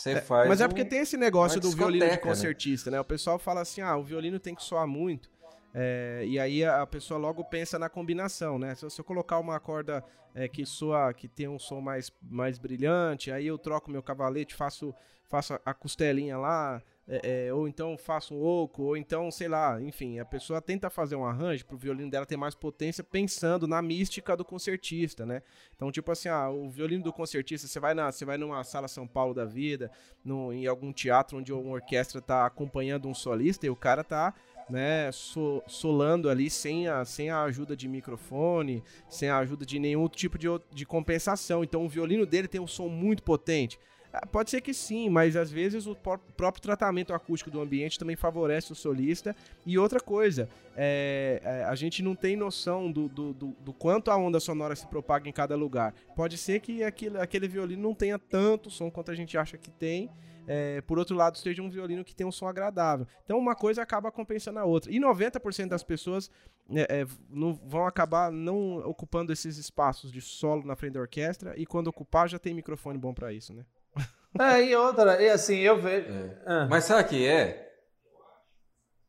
É, faz mas é porque tem esse negócio do violino de né? concertista, né? né? O pessoal fala assim: ah, o violino tem que soar muito. É, e aí a, pessoa logo pensa na combinação, né? Se, se eu colocar uma corda é, que soa, que tem um som mais, mais brilhante, aí eu troco meu cavalete, faço, faço a costelinha lá, é, é, ou então faço um oco, ou então, sei lá, enfim, a pessoa tenta fazer um arranjo para o violino dela ter mais potência pensando na mística do concertista, né? Então, tipo assim, ah, o violino do concertista, você vai, na, você vai numa sala São Paulo da vida, no, em algum teatro onde uma orquestra está acompanhando um solista e o cara tá né, so, solando ali sem a, sem a ajuda de microfone, sem a ajuda de nenhum tipo de, de compensação. Então o violino dele tem um som muito potente. Ah, pode ser que sim, mas às vezes o próprio tratamento acústico do ambiente também favorece o solista. E outra coisa, é, é, a gente não tem noção do, do, do, do, quanto a onda sonora se propaga em cada lugar. Pode ser que aquele, aquele violino não tenha tanto som quanto a gente acha que tem. É, por outro lado, seja um violino que tem um som agradável. Então, uma coisa acaba compensando a outra. E 90% das pessoas é, é, não, vão acabar não ocupando esses espaços de solo na frente da orquestra. E quando ocupar, já tem microfone bom para isso, né? É, e outra, e assim, eu vejo. É. Ah. Mas sabe o que é?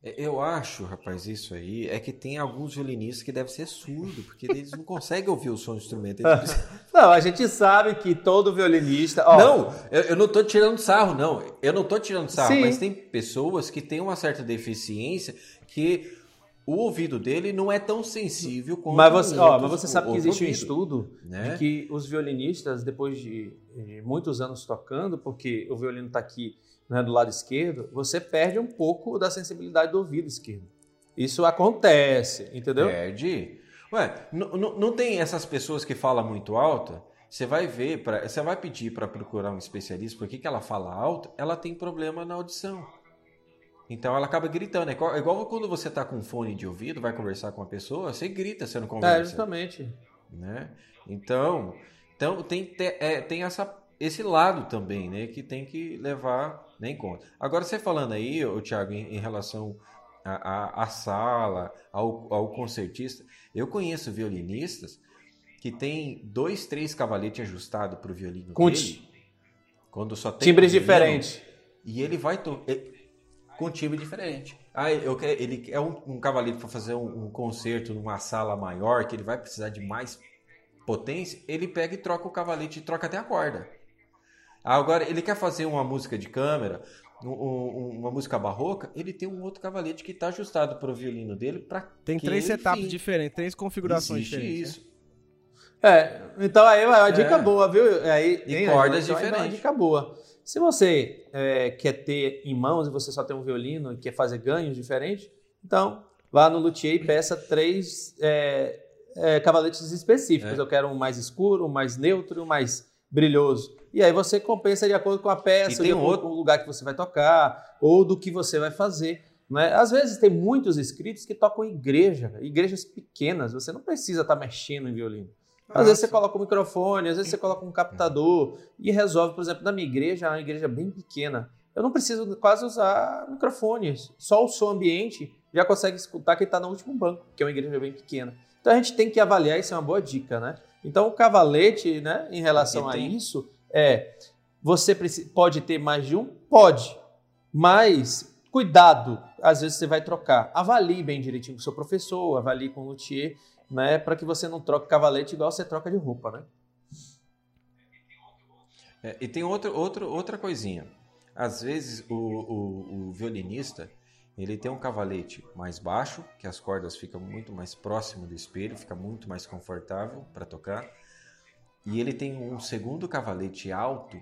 Eu acho, rapaz, isso aí é que tem alguns violinistas que devem ser surdos, porque eles não conseguem ouvir o som do instrumento. Precisam... Não, a gente sabe que todo violinista. Ó... Não, eu, eu, não tô tirando sarro, não. Eu não tô tirando sarro, Sim. mas tem pessoas que têm uma certa deficiência que o ouvido dele não é tão sensível quanto mas você, ó, mas você sabe que existe ouvido, um estudo né? de que os violinistas, depois de, de, muitos anos tocando, porque o violino está aqui né, do lado esquerdo, você perde um pouco da sensibilidade do ouvido esquerdo. Isso acontece, entendeu? Perde. Ué, não tem essas pessoas que falam muito alto? Você vai ver, pra, você vai pedir para procurar um especialista, porque que ela fala alto, ela tem problema na audição. Então ela acaba gritando. É igual, é igual quando você está com fone de ouvido, vai conversar com uma pessoa, você grita, você não conversa. É, justamente. Né? Então, então tem, é, tem essa, esse lado também, né? Que tem que levar em conta. Agora, você falando aí, o Thiago, em, em relação à sala, ao, ao concertista, eu conheço violinistas que tem dois, três cavaletes ajustados para o violino com dele. Quando só tem timbres um diferentes. E ele vai com timbre diferente. Ah, eu quero, ele é um, um cavalete para fazer um, um, concerto numa sala maior, que ele vai precisar de mais potência, ele pega e troca o cavalete e troca até a corda. Agora, ele quer fazer uma música de câmera, um, uma música barroca, ele tem um outro cavalete que está ajustado para o violino dele. Pra tem três etapas diferentes, três configurações Existe diferentes. Isso. É, então aí é uma dica é. boa, viu? Aí, e cordas então, diferentes. É uma dica boa. Se você é, quer ter em mãos e você só tem um violino e quer fazer ganhos diferentes, então vá no luthier e peça três é, é, cavaletes específicos. É. Eu quero um mais escuro, um mais neutro, um mais brilhoso. E aí você compensa de acordo com a peça, de acordo outro... com o lugar que você vai tocar ou do que você vai fazer. Né? Às vezes tem muitos inscritos que tocam igreja, igrejas pequenas. Você não precisa estar mexendo em violino. Às vezes você coloca um microfone, às vezes você coloca um captador e resolve, por exemplo, na minha igreja, é uma igreja bem pequena. Eu não preciso quase usar microfones, só o som ambiente já consegue escutar quem está no último banco, que é uma igreja bem pequena. Então a gente tem que avaliar, isso é uma boa dica, né? Então o cavalete, né, em relação a isso, é você pode ter mais de um? Pode, mas cuidado, às vezes você vai trocar. Avalie bem direitinho com o seu professor, avalie com o luthier né, para que você não troque cavalete igual você troca de roupa, né? É, e tem outro, outro, outra coisinha. Às vezes o, o, o, violinista ele tem um cavalete mais baixo, que as cordas ficam muito mais próximo do espelho, fica muito mais confortável para tocar. E ele tem um segundo cavalete alto,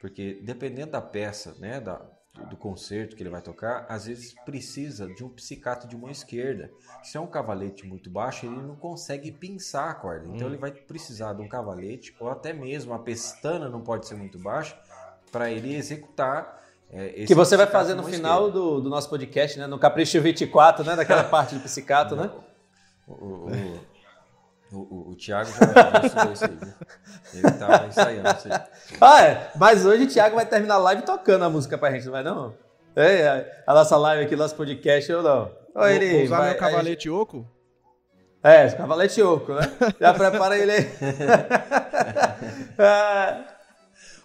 porque dependendo da peça, né, da, do concerto que ele vai tocar, às vezes precisa de um psicato de mão esquerda. Se é um cavalete muito baixo, ele não consegue pinçar a corda. Então hum. ele vai precisar de um cavalete, ou até mesmo a pestana não pode ser muito baixa, para ele executar. É, que você vai fazer no final do, do, nosso podcast, né? No Capricho 24, né? Daquela parte de psicato, né? O, o, o, o, o Thiago já estudou isso aí? Ele estava ensaiando isso aí. Ah, é. Mas hoje o Thiago vai terminar a live tocando a música pra gente, não vai não? É, a nossa live aqui, nosso podcast, ou não? Ou ele Vou usar vai, meu cavalete gente... oco? É, cavalete oco, né? Já prepara ele aí.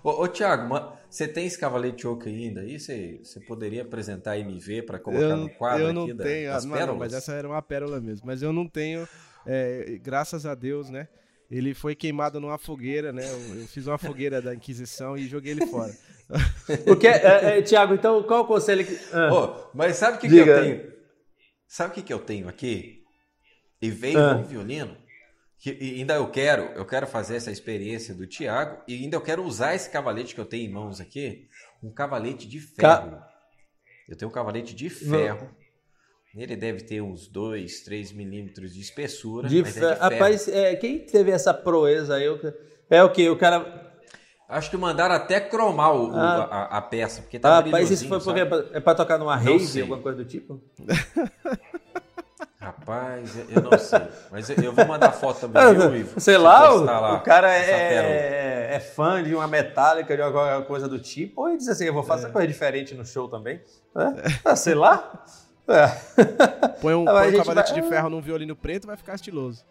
ô, ô, Thiago, você tem esse cavalete oco ainda aí? Você, você poderia apresentar a MV para colocar eu, no quadro eu não aqui tenho, da, das pérolas? Não, mas essa era uma pérola mesmo. Mas eu não tenho é, graças a Deus, né? Ele foi queimado numa fogueira, né? Eu, eu fiz uma fogueira da Inquisição e joguei ele fora. Porque, é, é, Tiago, então qual o conselho que. Ah. Oh, mas sabe o que, que, eu tenho? Sabe o que, que eu tenho aqui? E veio ah. um violino. Que, e ainda eu quero, eu quero fazer essa experiência do Tiago e ainda eu quero usar esse cavalete que eu tenho em mãos aqui, um cavalete de ferro. Ca... Eu tenho um cavalete de ferro. Não ele deve ter uns 2, 3 milímetros de espessura. De, fe... é de Rapaz, é, quem teve essa proeza aí? É o que? O cara. Acho que mandaram até cromar o, ah. a, a, peça, porque tá ah, Rapaz, isso foi porque é pra tocar numa rave, alguma coisa do tipo? Rapaz, eu não sei. Mas eu vou mandar foto também, viu, Ivo? Sei lá, o, lá, o cara é, é, fã de uma metálica, de alguma coisa do tipo, ou ele diz assim, eu vou fazer é. coisa diferente no show também. É. Ah, sei lá. É. Põe um, põe um cavalete vai... de ferro num violino preto e vai ficar estiloso.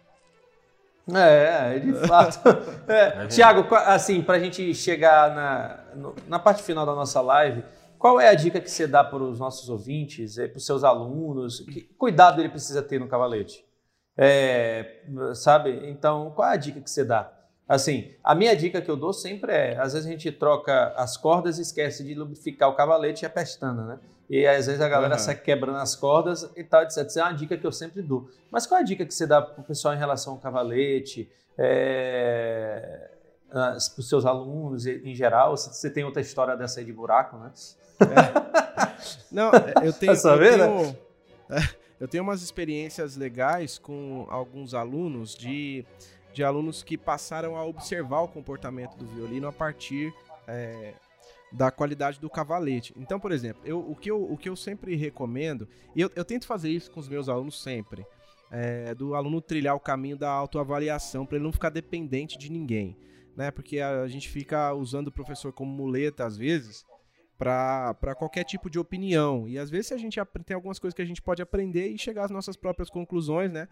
É, de fato. É. Tiago, assim, para a gente chegar na, na parte final da nossa live, qual é a dica que você dá para os nossos ouvintes, para os seus alunos? Que cuidado ele precisa ter no cavalete? É, sabe? Então, qual é a dica que você dá? Assim, a minha dica que eu dou sempre é: às vezes a gente troca as cordas e esquece de lubrificar o cavalete e a pestana, né? E às vezes a galera uhum. sai quebrando as cordas e tal, etc. Isso é uma dica que eu sempre dou. Mas qual é a dica que você dá pro pessoal em relação ao cavalete? É... para os seus alunos em geral? Você tem outra história dessa aí de buraco, né? É. Não, eu tenho. Sabendo? Eu tenho, é, eu tenho umas experiências legais com alguns alunos de, de alunos que passaram a observar o comportamento do violino a partir é, da qualidade do cavalete. Então, por exemplo, eu, o, que eu, o que eu sempre recomendo, e eu, eu tento fazer isso com os meus alunos sempre, é, do aluno trilhar o caminho da autoavaliação para ele não ficar dependente de ninguém. Né? Porque a gente fica usando o professor como muleta às vezes para qualquer tipo de opinião. E às vezes a gente tem algumas coisas que a gente pode aprender e chegar às nossas próprias conclusões, né?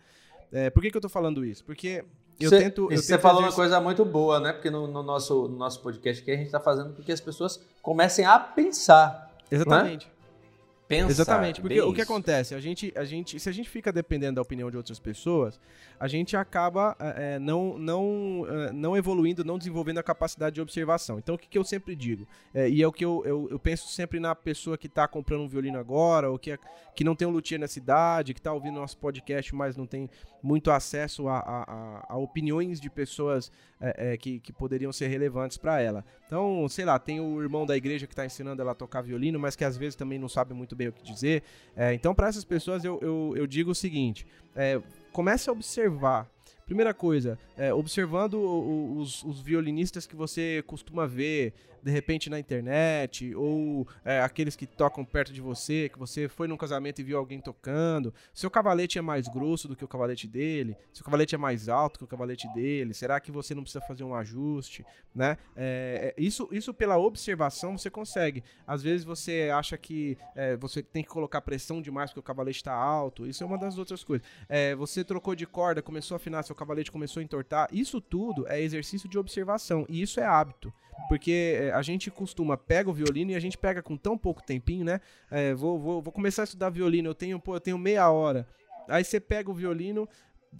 É, por que, que eu estou falando isso? Porque eu cê, tento. Eu você falou uma coisa muito boa, né? Porque no, no nosso, no nosso podcast aqui a gente está fazendo com que as pessoas comecem a pensar. Exatamente. Né? Exatamente, porque o que isso. acontece? A gente, a gente, se a gente fica dependendo da opinião de outras pessoas, a gente acaba é, não, não, é, não evoluindo, não desenvolvendo a capacidade de observação. Então, o que, que eu sempre digo? É, e é o que eu, eu, eu, penso sempre na pessoa que está comprando um violino agora, ou que, é, que não tem um luthier na cidade, que está ouvindo nosso podcast, mas não tem muito acesso a, a, a, a opiniões de pessoas é, é, que, que poderiam ser relevantes para ela. Então, sei lá, tem o irmão da igreja que está ensinando ela a tocar violino, mas que às vezes também não sabe muito bem o que dizer. É, então, para essas pessoas, eu, eu, eu, digo o seguinte: é, comece a observar. Primeira coisa, é, observando os, os, violinistas que você costuma ver, de repente na internet, ou é, aqueles que tocam perto de você, que você foi num casamento e viu alguém tocando. Seu cavalete é mais grosso do que o cavalete dele? Seu cavalete é mais alto que o cavalete dele? Será que você não precisa fazer um ajuste? Né? É, isso, isso pela observação você consegue. Às vezes você acha que é, você tem que colocar pressão demais porque o cavalete está alto. Isso é uma das outras coisas. É, você trocou de corda, começou a afinar, seu cavalete começou a entortar. Isso tudo é exercício de observação e isso é hábito. Porque é, a gente costuma pega o violino e a gente pega com tão pouco tempinho, né? É, vou, vou, vou começar a estudar violino, eu tenho, pô, eu tenho meia hora. Aí você pega o violino,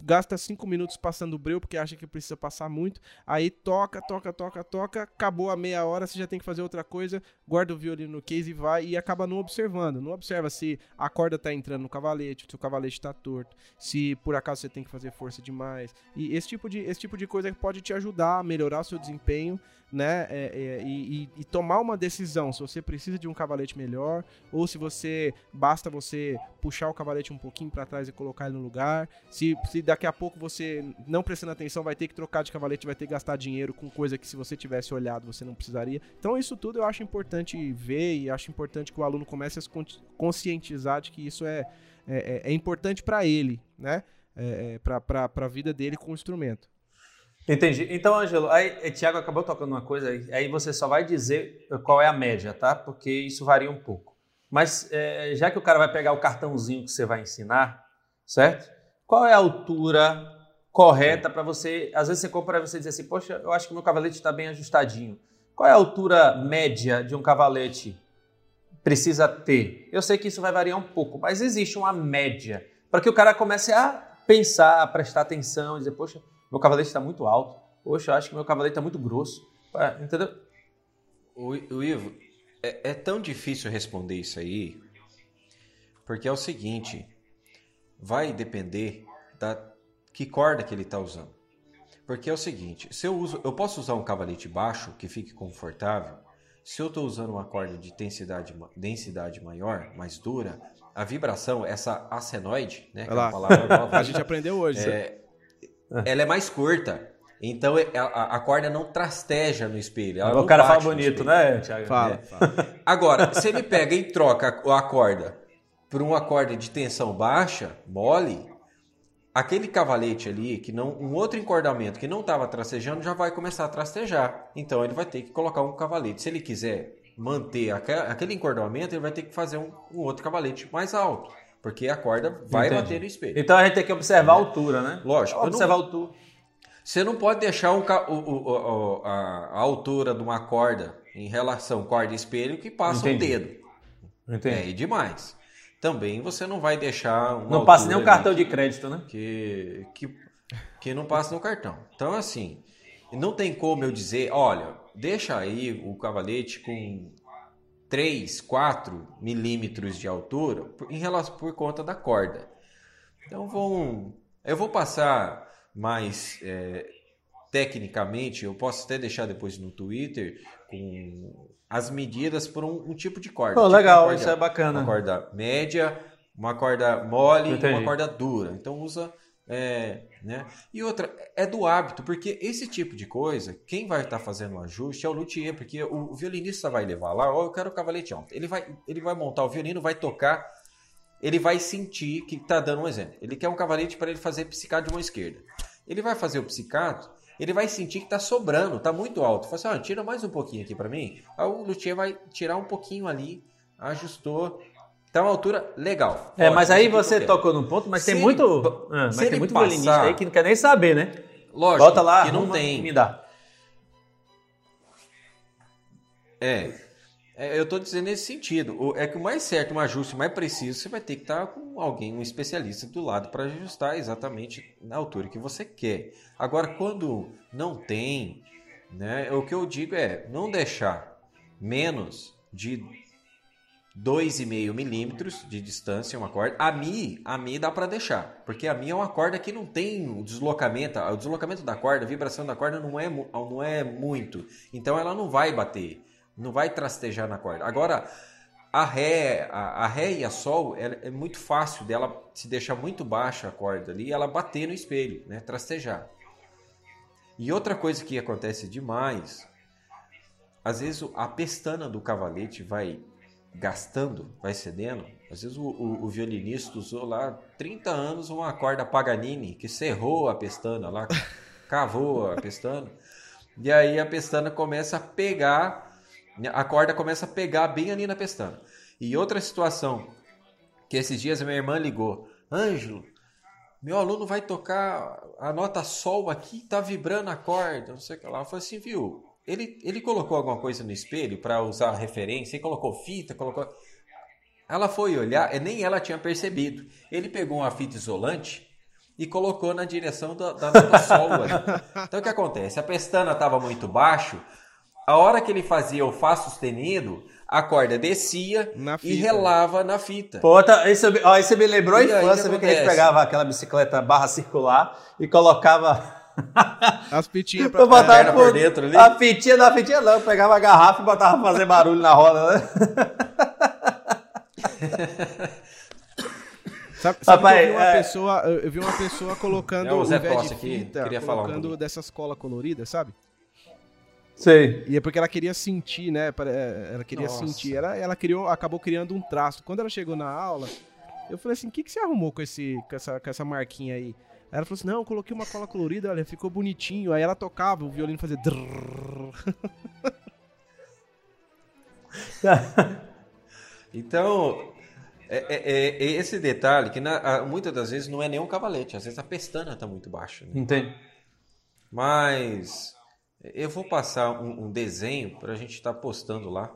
gasta cinco minutos passando o breu, porque acha que precisa passar muito. Aí toca, toca, toca, toca. Acabou a meia hora, você já tem que fazer outra coisa. Guarda o violino no case e vai. E acaba não observando. Não observa se a corda tá entrando no cavalete, se o cavalete tá torto, se por acaso você tem que fazer força demais. E esse tipo de, esse tipo de coisa pode te ajudar a melhorar o seu desempenho né? É, é, e, e, tomar uma decisão se você precisa de um cavalete melhor ou se você basta você puxar o cavalete um pouquinho para trás e colocar ele no lugar. Se, se daqui a pouco você não prestando atenção vai ter que trocar de cavalete, vai ter que gastar dinheiro com coisa que se você tivesse olhado você não precisaria. Então isso tudo eu acho importante ver e acho importante que o aluno comece a se conscientizar de que isso é, é, é, é importante para ele, né? É, é para a vida dele com o instrumento. Entendi. Então, Ângelo, aí eh, Tiago acabou tocando uma coisa, aí você só vai dizer qual é a média, tá? Porque isso varia um pouco. Mas é, já que o cara vai pegar o cartãozinho que você vai ensinar, certo? Qual é a altura correta para você? Às vezes você compra e você diz assim, poxa, eu acho que meu cavalete está bem ajustadinho. Qual é a altura média de um cavalete precisa ter? Eu sei que isso vai variar um pouco, mas existe uma média para que o cara comece a pensar, a prestar atenção, dizer, poxa, meu cavalete está muito alto. Poxa, eu acho que meu cavalete está muito grosso. É, entendeu? O, o Ivo, é, é, tão difícil responder isso aí, porque é o seguinte, vai depender da que corda que ele está usando. Porque é o seguinte, se eu uso, eu posso usar um cavalete baixo que fique confortável. Se eu estou usando uma corda de densidade, densidade maior, mais dura, a vibração, essa acenoide, né, que é uma palavra nova, a gente aprendeu hoje. É, ela é mais curta. Então é, a, a, corda não trasteja no espelho. o cara fala bonito, né, Thiago? Fala, é. fala. Agora, se ele pega e troca a corda por uma corda de tensão baixa, mole, aquele cavalete ali, que não um outro encordamento que não estava trastejando, já vai começar a trastejar. Então ele vai ter que colocar um cavalete. Se ele quiser manter aquele encordamento, ele vai ter que fazer um, um outro cavalete mais alto. Porque a corda vai Entendi. bater no espelho. Então a gente tem que observar a altura, né? Lógico. Observar não... a altura. Você não pode deixar um, o, o, a, a, altura de uma corda em relação corda e espelho que passa Entendi. um dedo. Entendi. É, e demais. Também você não vai deixar Não passa nem um cartão de crédito, né? Que, que, que não passa no cartão. Então, assim, não tem como eu dizer, olha, deixa aí o cavalete com 3, 4 milímetros de altura em relação por conta da corda. Então vão, eu vou passar mais é, tecnicamente, eu posso até deixar depois no Twitter com as medidas por um, um tipo de corda. Pô, tipo legal, corda, isso é bacana. Uma corda média, uma corda mole e Entendi. uma corda dura. Então usa. é, né? E outra, é do hábito, porque esse tipo de coisa, quem vai estar fazendo o ajuste é o luthier, porque o, violinista vai levar lá, ó, eu quero o cavalete alto. Ele vai, ele vai montar o violino, vai tocar, ele vai sentir que está dando um exemplo. Ele quer um cavalete para ele fazer psicato de mão esquerda. Ele vai fazer o psicato, ele vai sentir que está sobrando, está muito alto. Fala assim, tira mais um pouquinho aqui para mim. Aí o luthier vai tirar um pouquinho ali, ajustou. Tá uma altura legal. É, mas aí você tocou num ponto, mas Se tem ele muito, ah, mas tem muito violinista aí que não quer nem saber, né? Lógico Bota lá, que não tem. me dá. É. É, eu tô dizendo nesse sentido. É que o mais certo, um ajuste mais preciso, você vai ter que estar com alguém, um especialista do lado para ajustar exatamente na altura que você quer. Agora, quando não tem, né, o que eu digo é não deixar menos de 2,5 milímetros de distância uma corda. A Mi, a Mi dá para deixar, porque a Mi é uma corda que não tem o deslocamento, o deslocamento da corda, a vibração da corda não é, não é muito, então ela não vai bater, não vai trastejar na corda. Agora, a Ré, a, a Ré e a Sol ela- é muito fácil dela se deixar muito baixa a corda ali, e ela bater no espelho, né, trastejar. E outra coisa que acontece demais, às vezes a pestana do cavalete vai gastando, vai cedendo. Às vezes o, o- o violinista usou lá 30 anos uma corda Paganini que serrou a pestana lá, cavou a pestana. E aí a pestana começa a pegar, a corda começa a pegar bem ali na pestana. E outra situação, que esses dias a minha irmã ligou, Ângelo, meu aluno vai tocar a nota sol aqui, tá vibrando a corda, não sei o que lá. Eu falei assim, viu? Ele, ele colocou alguma coisa no espelho para usar a referência, ele colocou fita, colocou. Ela foi olhar, e nem ela tinha percebido. Ele pegou uma fita isolante e colocou na direção da, da nota sol. ali. Então o que acontece? A pestana estava muito baixo, a hora que ele fazia o Fá sustenido, a corda descia Na e relava na fita. Pô, tá, isso, ó, isso me lembrou a E infância, o que viu? Que a gente pegava aquela bicicleta barra circular e colocava As pitinhas pra botava perna por dentro ali? A fitinha da fitinha não, eu pegava a garrafa e botava pra fazer barulho na roda, né? Sabe, sabe Papai, que eu vi uma é- pessoa, eu vi uma pessoa colocando É o Zé de aqui, fita, queria falar um colocando pouquinho. dessas cola colorida, sabe? Sei. E é porque ela queria sentir, né? É, Ela queria Nossa. sentir. Ela, ela criou, acabou criando um traço. Quando ela chegou na aula, eu falei assim: o que, que você arrumou com, esse, com, essa, com essa marquinha aí? Aí ela falou assim: não, eu coloquei uma cola colorida, olha, ficou bonitinho. Aí ela tocava, o violino fazia. Então, é, é- é esse detalhe que na- a- muitas das vezes não é nem um cavalete, às vezes a pestana está muito baixa. né? Entendi. Mas eu vou passar um, um desenho para a gente estar postando lá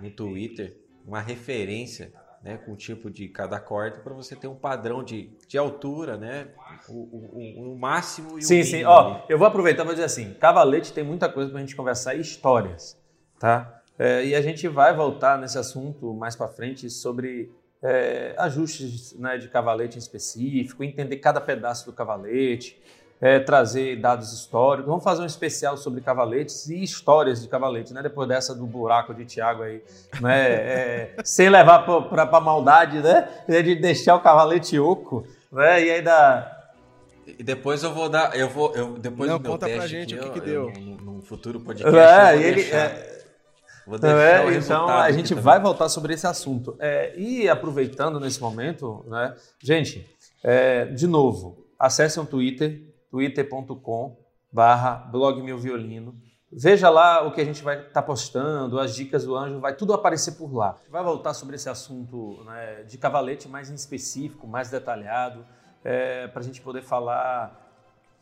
no Twitter, uma referência né, com o tipo de cada corda para você ter um padrão de, de altura, né? O, o- o- o máximo e o Sim, mínimo. sim. ali. Ó, eu vou aproveitar e vou dizer assim: Cavalete tem muita coisa pra gente conversar e histórias, tá? É, e a gente vai voltar nesse assunto mais pra frente sobre é, ajustes né, de cavalete em específico, entender cada pedaço do cavalete, é, trazer dados históricos. Vamos fazer um especial sobre cavaletes e histórias de cavalete, né? Depois dessa do buraco de Tiago aí, né? É, sem levar pra, pra, pra maldade, né? De deixar o cavalete oco, né? E aí dá. E depois eu vou dar, eu vou, eu, depois Não, do meu conta pra teste gente aqui, o que eu- que eu, deu. num, num futuro podcast, É, eu vou e ele- deixar, é, vou deixar é? o Então a gente também. vai voltar sobre esse assunto. É, e aproveitando nesse momento, né, gente, é, de novo, acessem o Twitter, twitter.com barra blog meu violino. Veja lá o que a gente vai estar postando, as dicas do anjo, vai tudo aparecer por lá. Vai voltar sobre esse assunto né, de cavalete mais em específico, mais detalhado, para a gente poder falar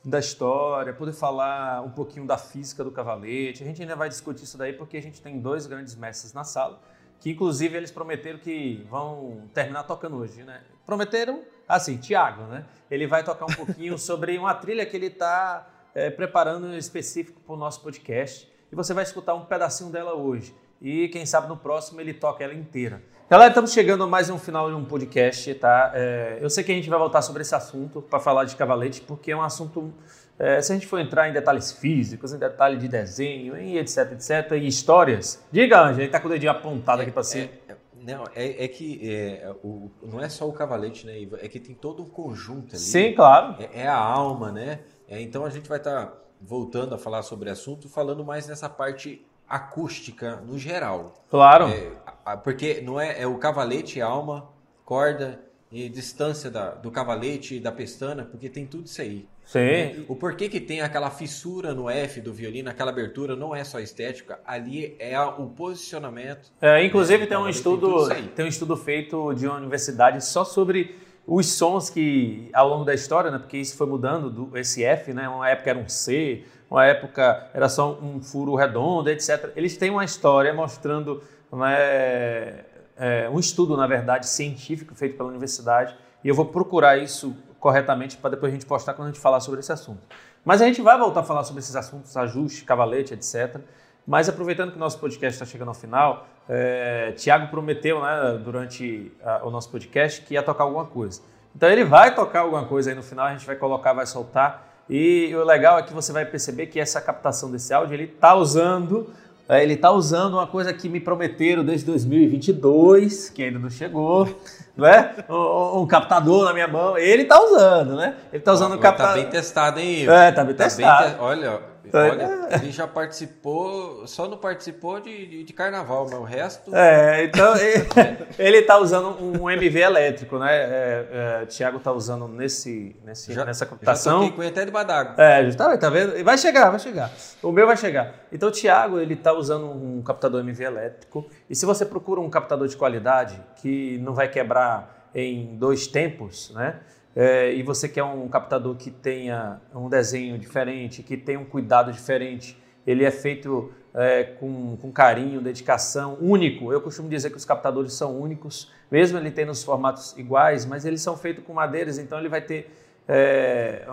da história, poder falar um pouquinho da física do cavalete. A gente ainda vai discutir isso daí porque a gente tem dois grandes mestres na sala, que inclusive eles prometeram que vão terminar tocando hoje, né? Prometeram, assim, Tiago, né? Ele vai tocar um pouquinho sobre uma trilha que ele está preparando específico para o nosso podcast e você vai escutar um pedacinho dela hoje. e quem sabe no próximo ele toca ela inteira. Galera, estamos chegando a mais um final de um podcast, tá? É, eu sei que a gente vai voltar sobre esse assunto para falar de cavalete, porque é um assunto. É, se a gente for entrar em detalhes físicos, em detalhe de desenho, e etc, etc, e histórias. Diga, Anja, ele tá com o dedinho apontado aqui para cima. É, não, é, é que é, o, não é só o cavalete, né, Iva? É que tem todo um conjunto ali. Sim, claro. É, é a alma, né? então a gente vai estar tá voltando a falar sobre o assunto, falando mais nessa parte acústica no geral. Claro. É, porque não é, é o cavalete, alma, corda e distância da, do cavalete e da pestana, porque tem tudo isso aí. Sim. O porquê que tem aquela fissura no F do violino, aquela abertura, não é só estética, ali é o posicionamento. É, inclusive tem um estudo, tem, tem um estudo feito de uma universidade só sobre os sons que ao longo da história, né, porque isso foi mudando do esse F, né, uma época era um C, uma época era só um furo redondo, etc. Eles têm uma história mostrando né, é, um estudo, na verdade, científico feito pela universidade, e eu vou procurar isso corretamente para depois a gente postar quando a gente falar sobre esse assunto. Mas a gente vai voltar a falar sobre esses assuntos, ajuste, cavalete, etc. Mas aproveitando que o nosso podcast está chegando ao final, é, Tiago prometeu né, durante a, o nosso podcast que ia tocar alguma coisa. Então ele vai tocar alguma coisa aí no final, a gente vai colocar, vai soltar. E o legal é que você vai perceber que essa captação desse áudio ele está usando, ele está usando uma coisa que me prometeram desde 2022, que ainda não chegou, né? Um, um captador na minha mão. Ele está usando, né? Ele está usando o um captador. Tá bem testado, hein? É, tá bem tá testado. Bem te... Olha, Olha, ele já participou, só não participou de, de, de carnaval, mas o resto. É, então ele está usando um MV elétrico, né? É, é, Tiago está usando nesse, nesse, já, nessa computação. Já com até de badágua. É, justamente, tá vendo? Vai chegar, vai chegar. O meu vai chegar. Então o Tiago ele está usando um captador MV elétrico. E se você procura um captador de qualidade que não vai quebrar em dois tempos, né? É, e você quer um captador que tenha um desenho diferente, que tenha um cuidado diferente, ele é feito é, com, com, carinho, dedicação, único. Eu costumo dizer que os captadores são únicos, mesmo ele tendo os formatos iguais, mas eles são feitos com madeiras, então ele vai ter é,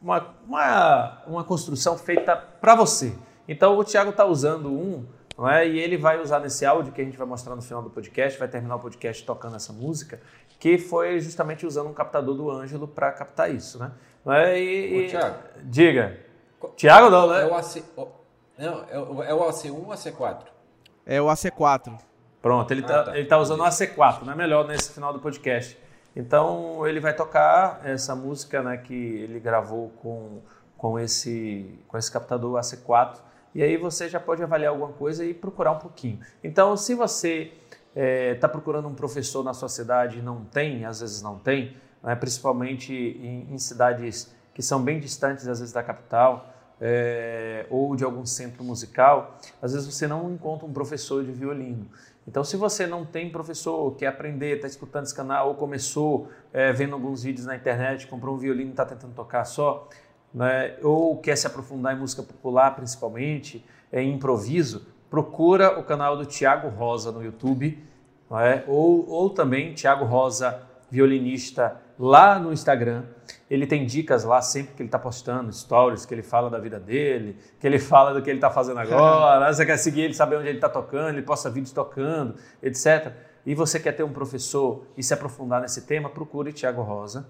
uma, uma, uma construção feita para você. Então o Thiago está usando um é? E ele vai usar nesse áudio que a gente vai mostrar no final do podcast, vai terminar o podcast tocando essa música, que foi justamente usando um captador do Ângelo para captar isso, né? É? E, Ô, Thiago. Diga. Thiago não, né? É o, AC, não, é o AC1 ou AC4? É o AC4. Pronto, ele está ah, tá. Ele tá usando o AC4, não é melhor nesse final do podcast. Então ele vai tocar essa música né, que ele gravou com, com, esse, com esse captador AC4 e aí você já pode avaliar alguma coisa e procurar um pouquinho. Então, se você está é, tá procurando um professor na sua cidade e não tem, às vezes não tem, né, principalmente em, em, cidades que são bem distantes, às vezes, da capital, é, ou de algum centro musical, às vezes você não encontra um professor de violino. Então, se você não tem professor, quer aprender, está escutando esse canal, ou começou é, vendo alguns vídeos na internet, comprou um violino e está tentando tocar só, né, ou quer se aprofundar em música popular, principalmente, é, em improviso, procura o canal do Tiago Rosa no YouTube, é? ou, ou também Tiago Rosa, violinista, lá no Instagram. Ele tem dicas lá sempre que ele está postando, stories, que ele fala da vida dele, que ele fala do que ele está fazendo agora. você quer seguir ele, saber onde ele está tocando, ele posta vídeos tocando, etc. E você quer ter um professor e se aprofundar nesse tema, procure Tiago Rosa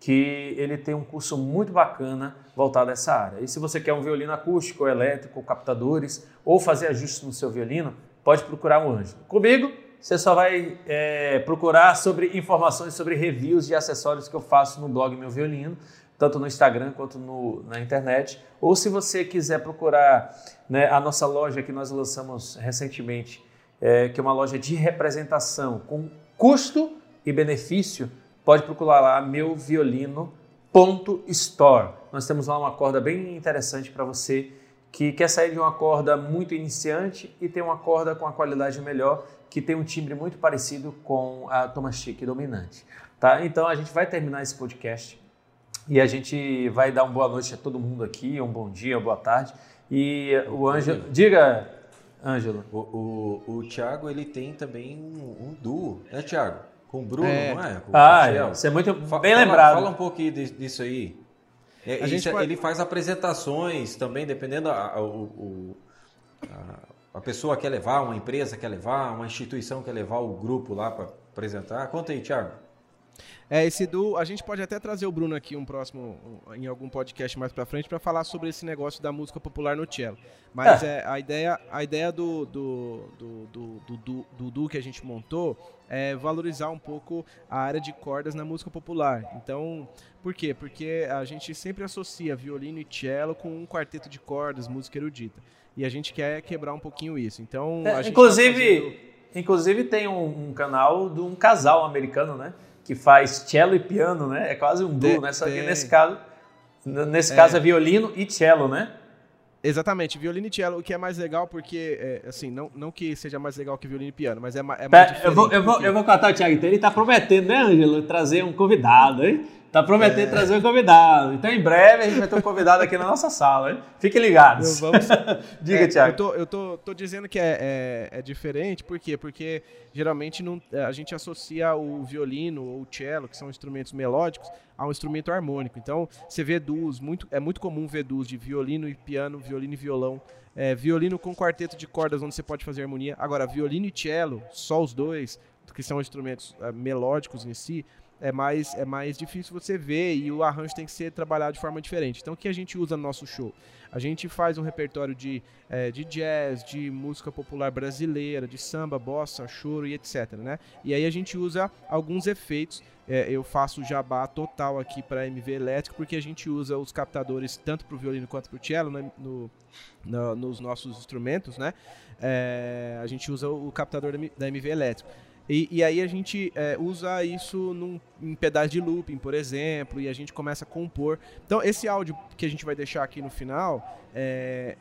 que ele tem um curso muito bacana voltado a essa área. E se você quer um violino acústico, elétrico, captadores, ou fazer ajustes no seu violino, pode procurar o Ângelo. Comigo, você só vai é, procurar sobre informações sobre reviews de acessórios que eu faço no blog Meu Violino, tanto no Instagram quanto no, na internet. Ou se você quiser procurar né, a nossa loja que nós lançamos recentemente, é, que é uma loja de representação com custo e benefício, pode procurar lá meu violino.store. Nós temos lá uma corda bem interessante para você que quer sair de uma corda muito iniciante e tem uma corda com a qualidade melhor, que tem um timbre muito parecido com a Thomas Chic dominante. Tá? Então a gente vai terminar esse podcast e a gente vai dar uma boa noite a todo mundo aqui, um bom dia, uma boa tarde. E o Ângelo, diga, Ângelo. O, o, o Thiago ele tem também um, um duo, né, Thiago? Com o Bruno, é. não é? Com ah, é. isso é muito bem fala, lembrado. Fala um pouquinho disso aí. É, isso, pode... Ele faz apresentações também, dependendo a, a, o, a, a pessoa quer levar, uma empresa quer levar, uma instituição quer levar o grupo lá para apresentar. Conta aí, Thiago. É, esse do. A gente pode até trazer o Bruno aqui um próximo, em algum podcast mais pra frente, para falar sobre esse negócio da música popular no cello. Mas é. é a ideia, a ideia do, do, do, do, do, do, do que a gente montou é valorizar um pouco a área de cordas na música popular. Então, por quê? Porque a gente sempre associa violino e cello com um quarteto de cordas, música erudita. E a gente quer quebrar um pouquinho isso. Então, é, inclusive, tá fazendo... inclusive tem um, um canal de um casal americano, né? Que faz cello e piano, né? É quase um duo, né? Só que nesse caso, nesse é. caso é violino e cello, né? Exatamente, violino e cello, o que é mais legal porque, é, assim, não, não que seja mais legal que violino e piano, mas é, é mais Pera, eu vou, eu vou, eu vou contar o Thiago, então ele tá prometendo, né, Ângelo, trazer um convidado, hein? Tá prometendo é. trazer um convidado. Então, em breve, a gente vai ter um convidado aqui na nossa sala, hein? Fiquem ligados. Vamos... Diga, é, Thiago. Eu, tô, eu tô, tô dizendo que é, é, é, diferente, por quê? Porque geralmente não, é, a gente associa o violino ou o cello, que são instrumentos melódicos, a um instrumento harmônico. Então, você vê duos, muito, é muito comum ver duos de violino e piano, violino e violão. É, violino com quarteto de cordas, onde você pode fazer harmonia. Agora, violino e cello, só os dois, que são instrumentos é, melódicos em si, é mais, é mais difícil você ver e o arranjo tem que ser trabalhado de forma diferente. Então, o que a gente usa no nosso show? A gente faz um repertório de, é, de jazz, de música popular brasileira, de samba, bossa, choro e etc. Né? E aí a gente usa alguns efeitos. É, eu faço jabá total aqui para MV elétrico, porque a gente usa os captadores tanto para o violino quanto para o cello né, no, no, nos nossos instrumentos. Né? É, a gente usa o captador da MV elétrico. E, e aí a gente é, usa isso num, em pedais de looping, por exemplo, e a gente começa a compor. Então, esse áudio que a gente vai deixar aqui no final é,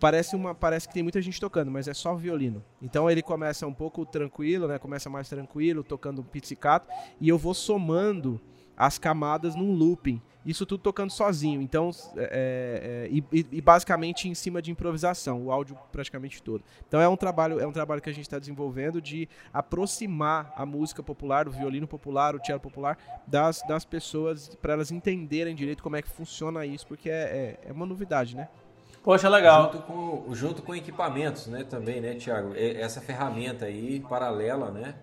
parece uma parece que tem muita gente tocando, mas é só violino. Então ele começa um pouco tranquilo, né? Começa mais tranquilo, tocando um pizzicato, e eu vou somando as camadas num looping. Isso tudo tocando sozinho, então é, é, e, e, basicamente em cima de improvisação, o áudio praticamente todo. Então é um trabalho, é um trabalho que a gente está desenvolvendo de aproximar a música popular, o violino popular, o cello popular das, das pessoas para elas entenderem direito como é que funciona isso, porque é, é, é uma novidade, né? Poxa, legal. Junto com, junto com equipamentos, né, também, né, Tiago? Essa ferramenta aí paralela, né?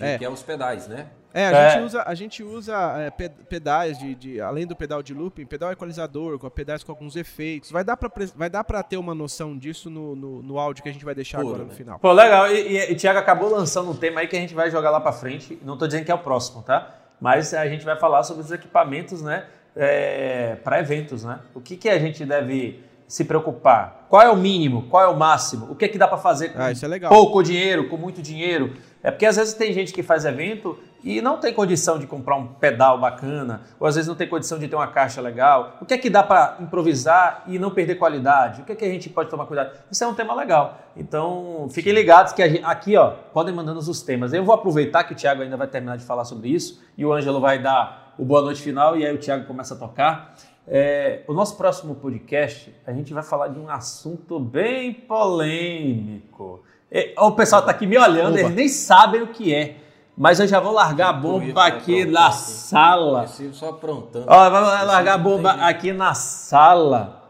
É. Que é os pedais, né? É, a é. gente usa, a gente usa é, pedais de, de, além do pedal de looping, pedal equalizador, com pedais com alguns efeitos. Vai dar pra, vai dar pra ter uma noção disso no, no, no áudio que a gente vai deixar Puro, agora no né? final. Pô, legal. E, e, e Thiago acabou lançando um tema aí que a gente vai jogar lá pra frente. Não tô dizendo que é o próximo, tá? Mas a gente vai falar sobre os equipamentos, né? É, para eventos, né? O que, que a gente deve se preocupar? Qual é o mínimo? Qual é o máximo? O que, é que dá para fazer com ah, é pouco dinheiro, com muito dinheiro? É porque às vezes tem gente que faz evento e não tem condição de comprar um pedal bacana, ou às vezes não tem condição de ter uma caixa legal. O que é que dá para improvisar e não perder qualidade? O que é que a gente pode tomar cuidado? Isso é um tema legal. Então, fiquem ligados que gente, aqui, ó, podem mandando os temas. Eu vou aproveitar que o Thiago ainda vai terminar de falar sobre isso e o Ângelo vai dar o boa noite final e aí o Thiago começa a tocar. É, o nosso próximo podcast, a gente vai falar de um assunto bem polêmico. É, o pessoal está aqui me olhando, Oba. eles nem sabem o que é. Mas eu já vou largar a bomba aqui na sala. Só aprontando. Ó, vamos largar a bomba aqui na sala.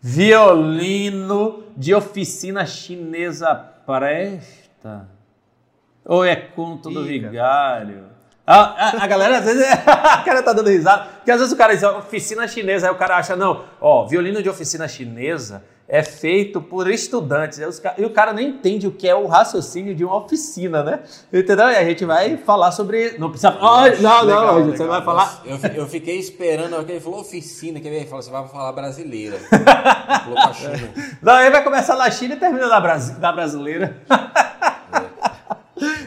Violino de oficina chinesa presta? Ou é conto do vigário? A, a, a, galera às vezes a cara tá dando risada, porque às vezes o cara diz oficina chinesa, aí o cara acha, não, ó, violino de oficina chinesa é feito por estudantes. E o cara nem entende o que é o raciocínio de uma oficina, né? Entendeu? E a gente vai falar sobre. Não precisa. Oh, não, legal, não, legal. você vai falar. Eu, eu fiquei esperando, ele falou oficina, que ele falou, você vai falar brasileira. falou China. Não, ele vai começar na China e termina na, Brasi na brasileira.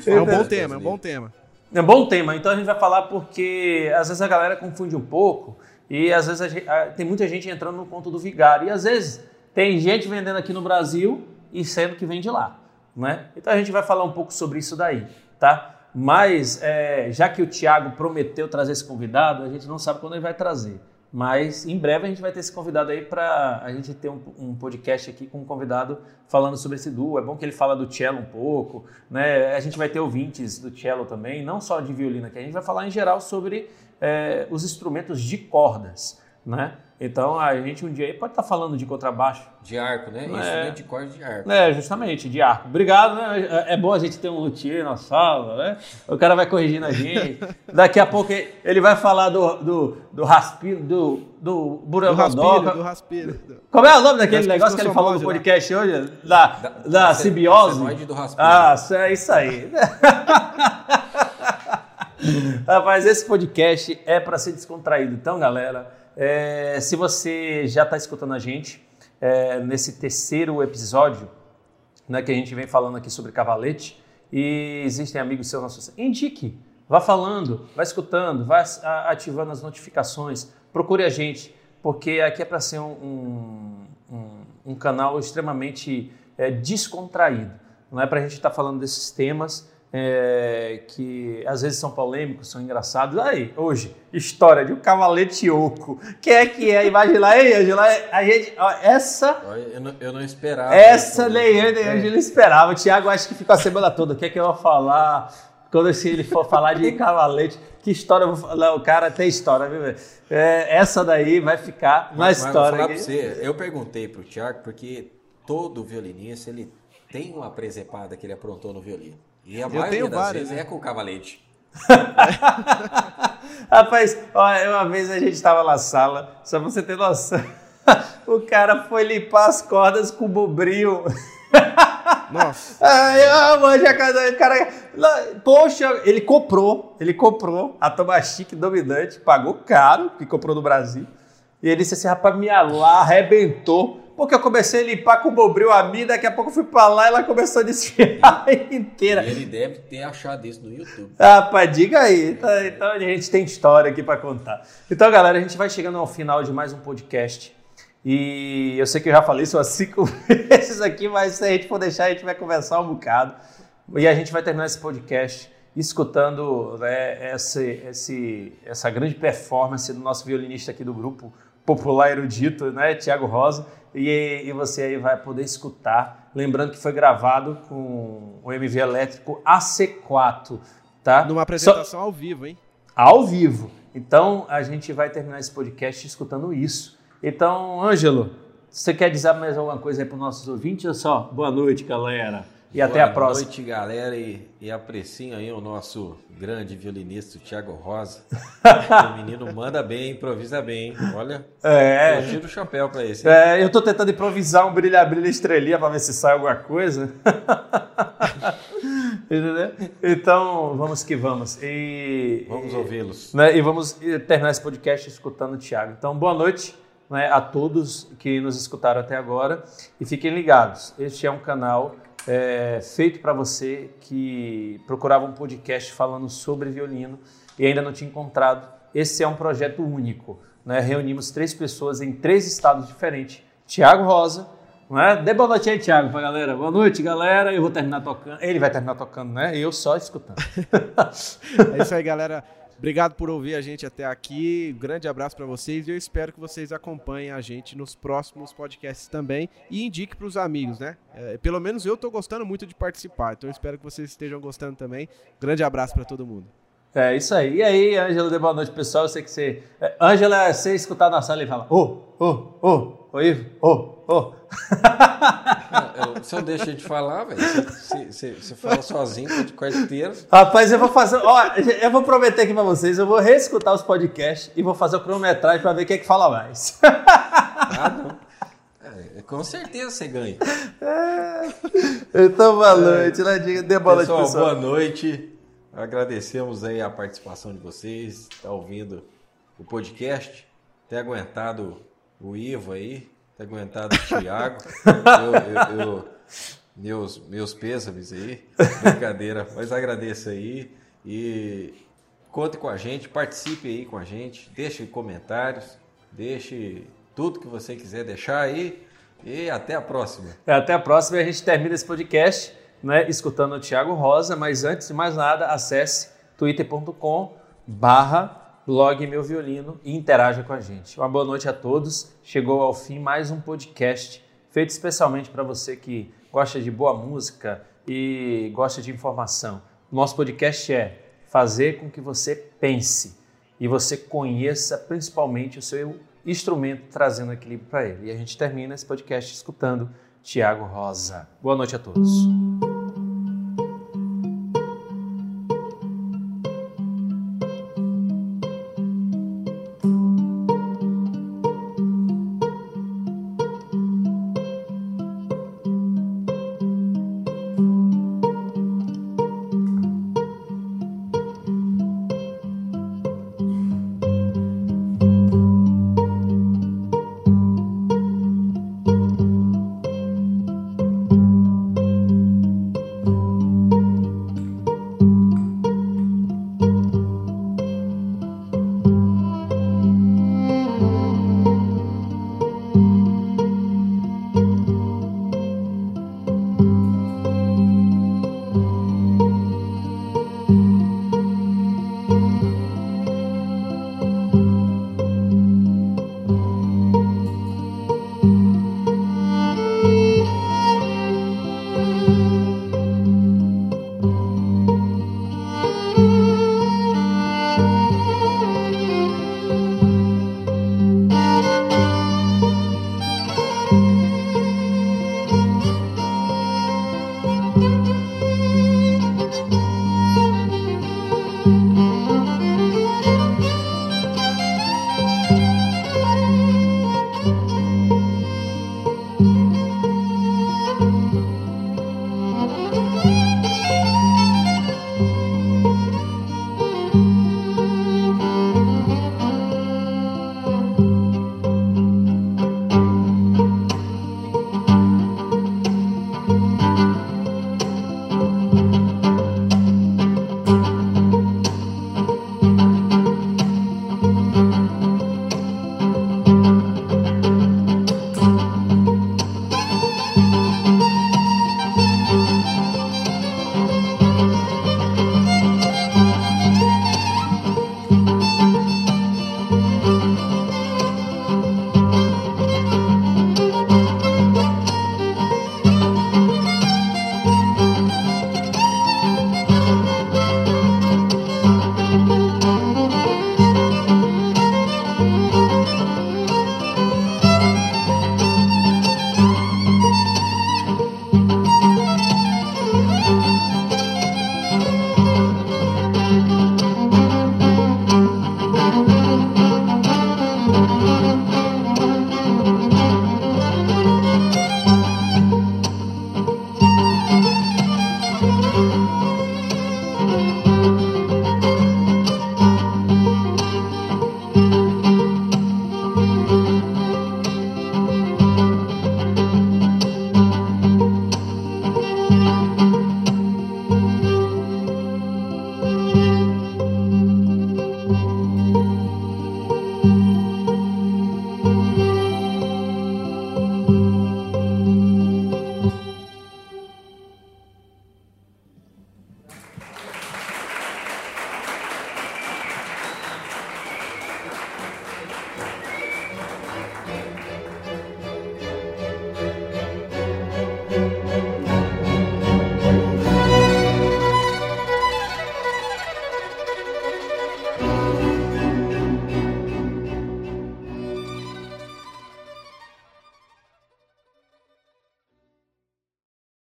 É. é um bom tema, é um bom tema. É um bom tema. Então a gente vai falar porque às vezes a galera confunde um pouco e às vezes gente, tem muita gente entrando no ponto do vigário. E às vezes tem gente vendendo aqui no Brasil e sendo que vem de lá. Né? Então a gente vai falar um pouco sobre isso daí, tá? Mas é, já que o Tiago prometeu trazer esse convidado, a gente não sabe quando ele vai trazer. Mas em breve a gente vai ter esse convidado aí para a gente ter um, um, podcast aqui com um convidado falando sobre esse duo. É bom que ele fala do cello um pouco, né? A gente vai ter ouvintes do cello também, não só de violino aqui. A gente vai falar em geral sobre é, os instrumentos de cordas, né? Então a gente um dia aí pode estar falando de contrabaixo. De arco, né? É. Instrumento de corda de arco. É, justamente, de arco. Obrigado, né? É é bom a gente ter um luthier na sala, né? O cara vai corrigindo a gente. Daqui a pouco ele vai falar do, do, do raspino, do, do raspilho, do raspilho. Como é o nome daquele negócio que ele falou no lá. podcast hoje? Da, da, da ce- simbiose? do raspilho. Ah, isso é isso aí. Rapaz, esse podcast é para ser descontraído. Então, galera, é, se você já está escutando a gente é, nesse terceiro episódio, né, que a gente vem falando aqui sobre cavalete, e existem amigos seus na sua... Indique, vá falando, vá escutando, vá ativando as notificações, procure a gente, porque aqui é para ser um, um, um- canal extremamente é, descontraído. Não é para a gente estar falando desses temas é, que às vezes são polêmicos, são engraçados. Aí, hoje, história de um cavalete oco. Quem é que é? Imagina aí, Angela, a gente, ó, essa Eu não, eu não esperava. essa nem a Angela esperava. O Thiago acho que ficou a semana toda. O que é que eu vou falar? Quando se ele for falar de cavalete, que história eu vou falar? O cara tem história, viu? É, essa daí vai ficar na Mas, mas vou história. falar pra aqui. você, eu perguntei pro Thiago porque todo violinista ele tem uma presepada que ele aprontou no violino. E a maioria tenho várias, vezes né? é com o cavalete. Rapaz, ó, uma vez a gente estava na sala, só pra você ter noção. O cara foi limpar as cordas com o bobril. Nossa. Ai, ah, mano, já cara. Poxa, ele comprou, ele comprou a Tomachique dominante, pagou caro, que comprou no Brasil. E ele disse assim: rapaz, minha lá arrebentou. Porque eu comecei a limpar com o bobril a mim, daqui a pouco eu fui pra lá e ela começou a desfiar inteira. Ele deve ter achado isso no YouTube. Rapaz, diga aí. Então, então a gente tem história aqui para contar. Então, galera, a gente vai chegando ao final de mais um podcast. E eu sei que eu já falei isso há cinco vezes aqui, mas se a gente for deixar, a gente vai conversar um bocado. E a gente vai terminar esse podcast escutando né, esse, esse, essa grande performance do nosso violinista aqui do grupo popular erudito, né, Tiago Rosa. E, e você aí vai poder escutar. Lembrando que foi gravado com o MV elétrico AC4, tá? Numa Só- apresentação ao vivo, hein? ao vivo. Então a gente vai terminar esse podcast escutando isso. Então, Ângelo, você quer dizer mais alguma coisa aí para os nossos ouvintes? Ou só, boa noite, galera. E até a Boa próxima. noite, galera, e, e apreciem aí o nosso grande violinista, o Thiago Rosa. o menino manda bem, improvisa bem. Olha, eu É, tiro o chapéu pra esse. é, eu tô tentando improvisar um brilha-brilha estrelinha para ver se sai alguma coisa. Entendeu? Então, vamos que vamos. E, Vamos ouvi-los. né, e vamos terminar esse podcast escutando o Thiago. Então, boa noite né, a todos que nos escutaram até agora e fiquem ligados. Este é um canal eh, feito para você que procurava um podcast falando sobre violino e ainda não tinha encontrado. Esse é um projeto único. né? Reunimos três pessoas em três estados diferentes. Thiago Rosa, não é? Dê boa noite aí, Thiago, pra galera. Boa noite, galera. Eu vou terminar tocando. Ele vai terminar tocando, né? Eu só escutando. É isso aí, galera. Obrigado por ouvir a gente até aqui. Um grande abraço pra vocês e eu espero que vocês acompanhem a gente nos próximos podcasts também e indique pros amigos, né? É, pelo menos eu tô gostando muito de participar, então eu espero que vocês estejam gostando também. Grande abraço pra todo mundo. É isso aí. E aí, Ângela, dê boa noite, pessoal. Eu sei que você. é, Ângela, você escutar na sala e fala: Ô, ô, ô, ô, Ivo, ô, ô. Se eu deixo de falar, velho, você- fala sozinho, de quarteiro. Rapaz, eu vou fazer. Ó, eu vou prometer aqui pra vocês: eu vou reescutar os podcasts e vou fazer o cronometragem pra ver quem é que fala mais. Ah, não. É, com certeza você ganha. então, boa noite, né? Diga- Dê boa noite, Pessoal, pessoal. boa noite. Agradecemos aí a participação de vocês, tá ouvindo o podcast, ter aguentado o Ivo aí, ter aguentado o Thiago. Eu- eu- eu- meus, meus pêsames aí, brincadeira, mas agradeço aí e conte com a gente, participe aí com a gente, deixe comentários, deixe tudo que você quiser deixar aí e até a próxima. É, Até a próxima e a gente termina esse podcast né, escutando o Thiago Rosa, mas antes de mais nada, acesse twitter.com barra blog meu violino e interaja com a gente. Uma boa noite a todos. Chegou ao fim mais um podcast feito especialmente para você que gosta de boa música e gosta de informação. Nosso podcast é fazer com que você pense e você conheça principalmente o seu instrumento trazendo equilíbrio para ele. E a gente termina esse podcast escutando Tiago Rosa. Boa noite a todos.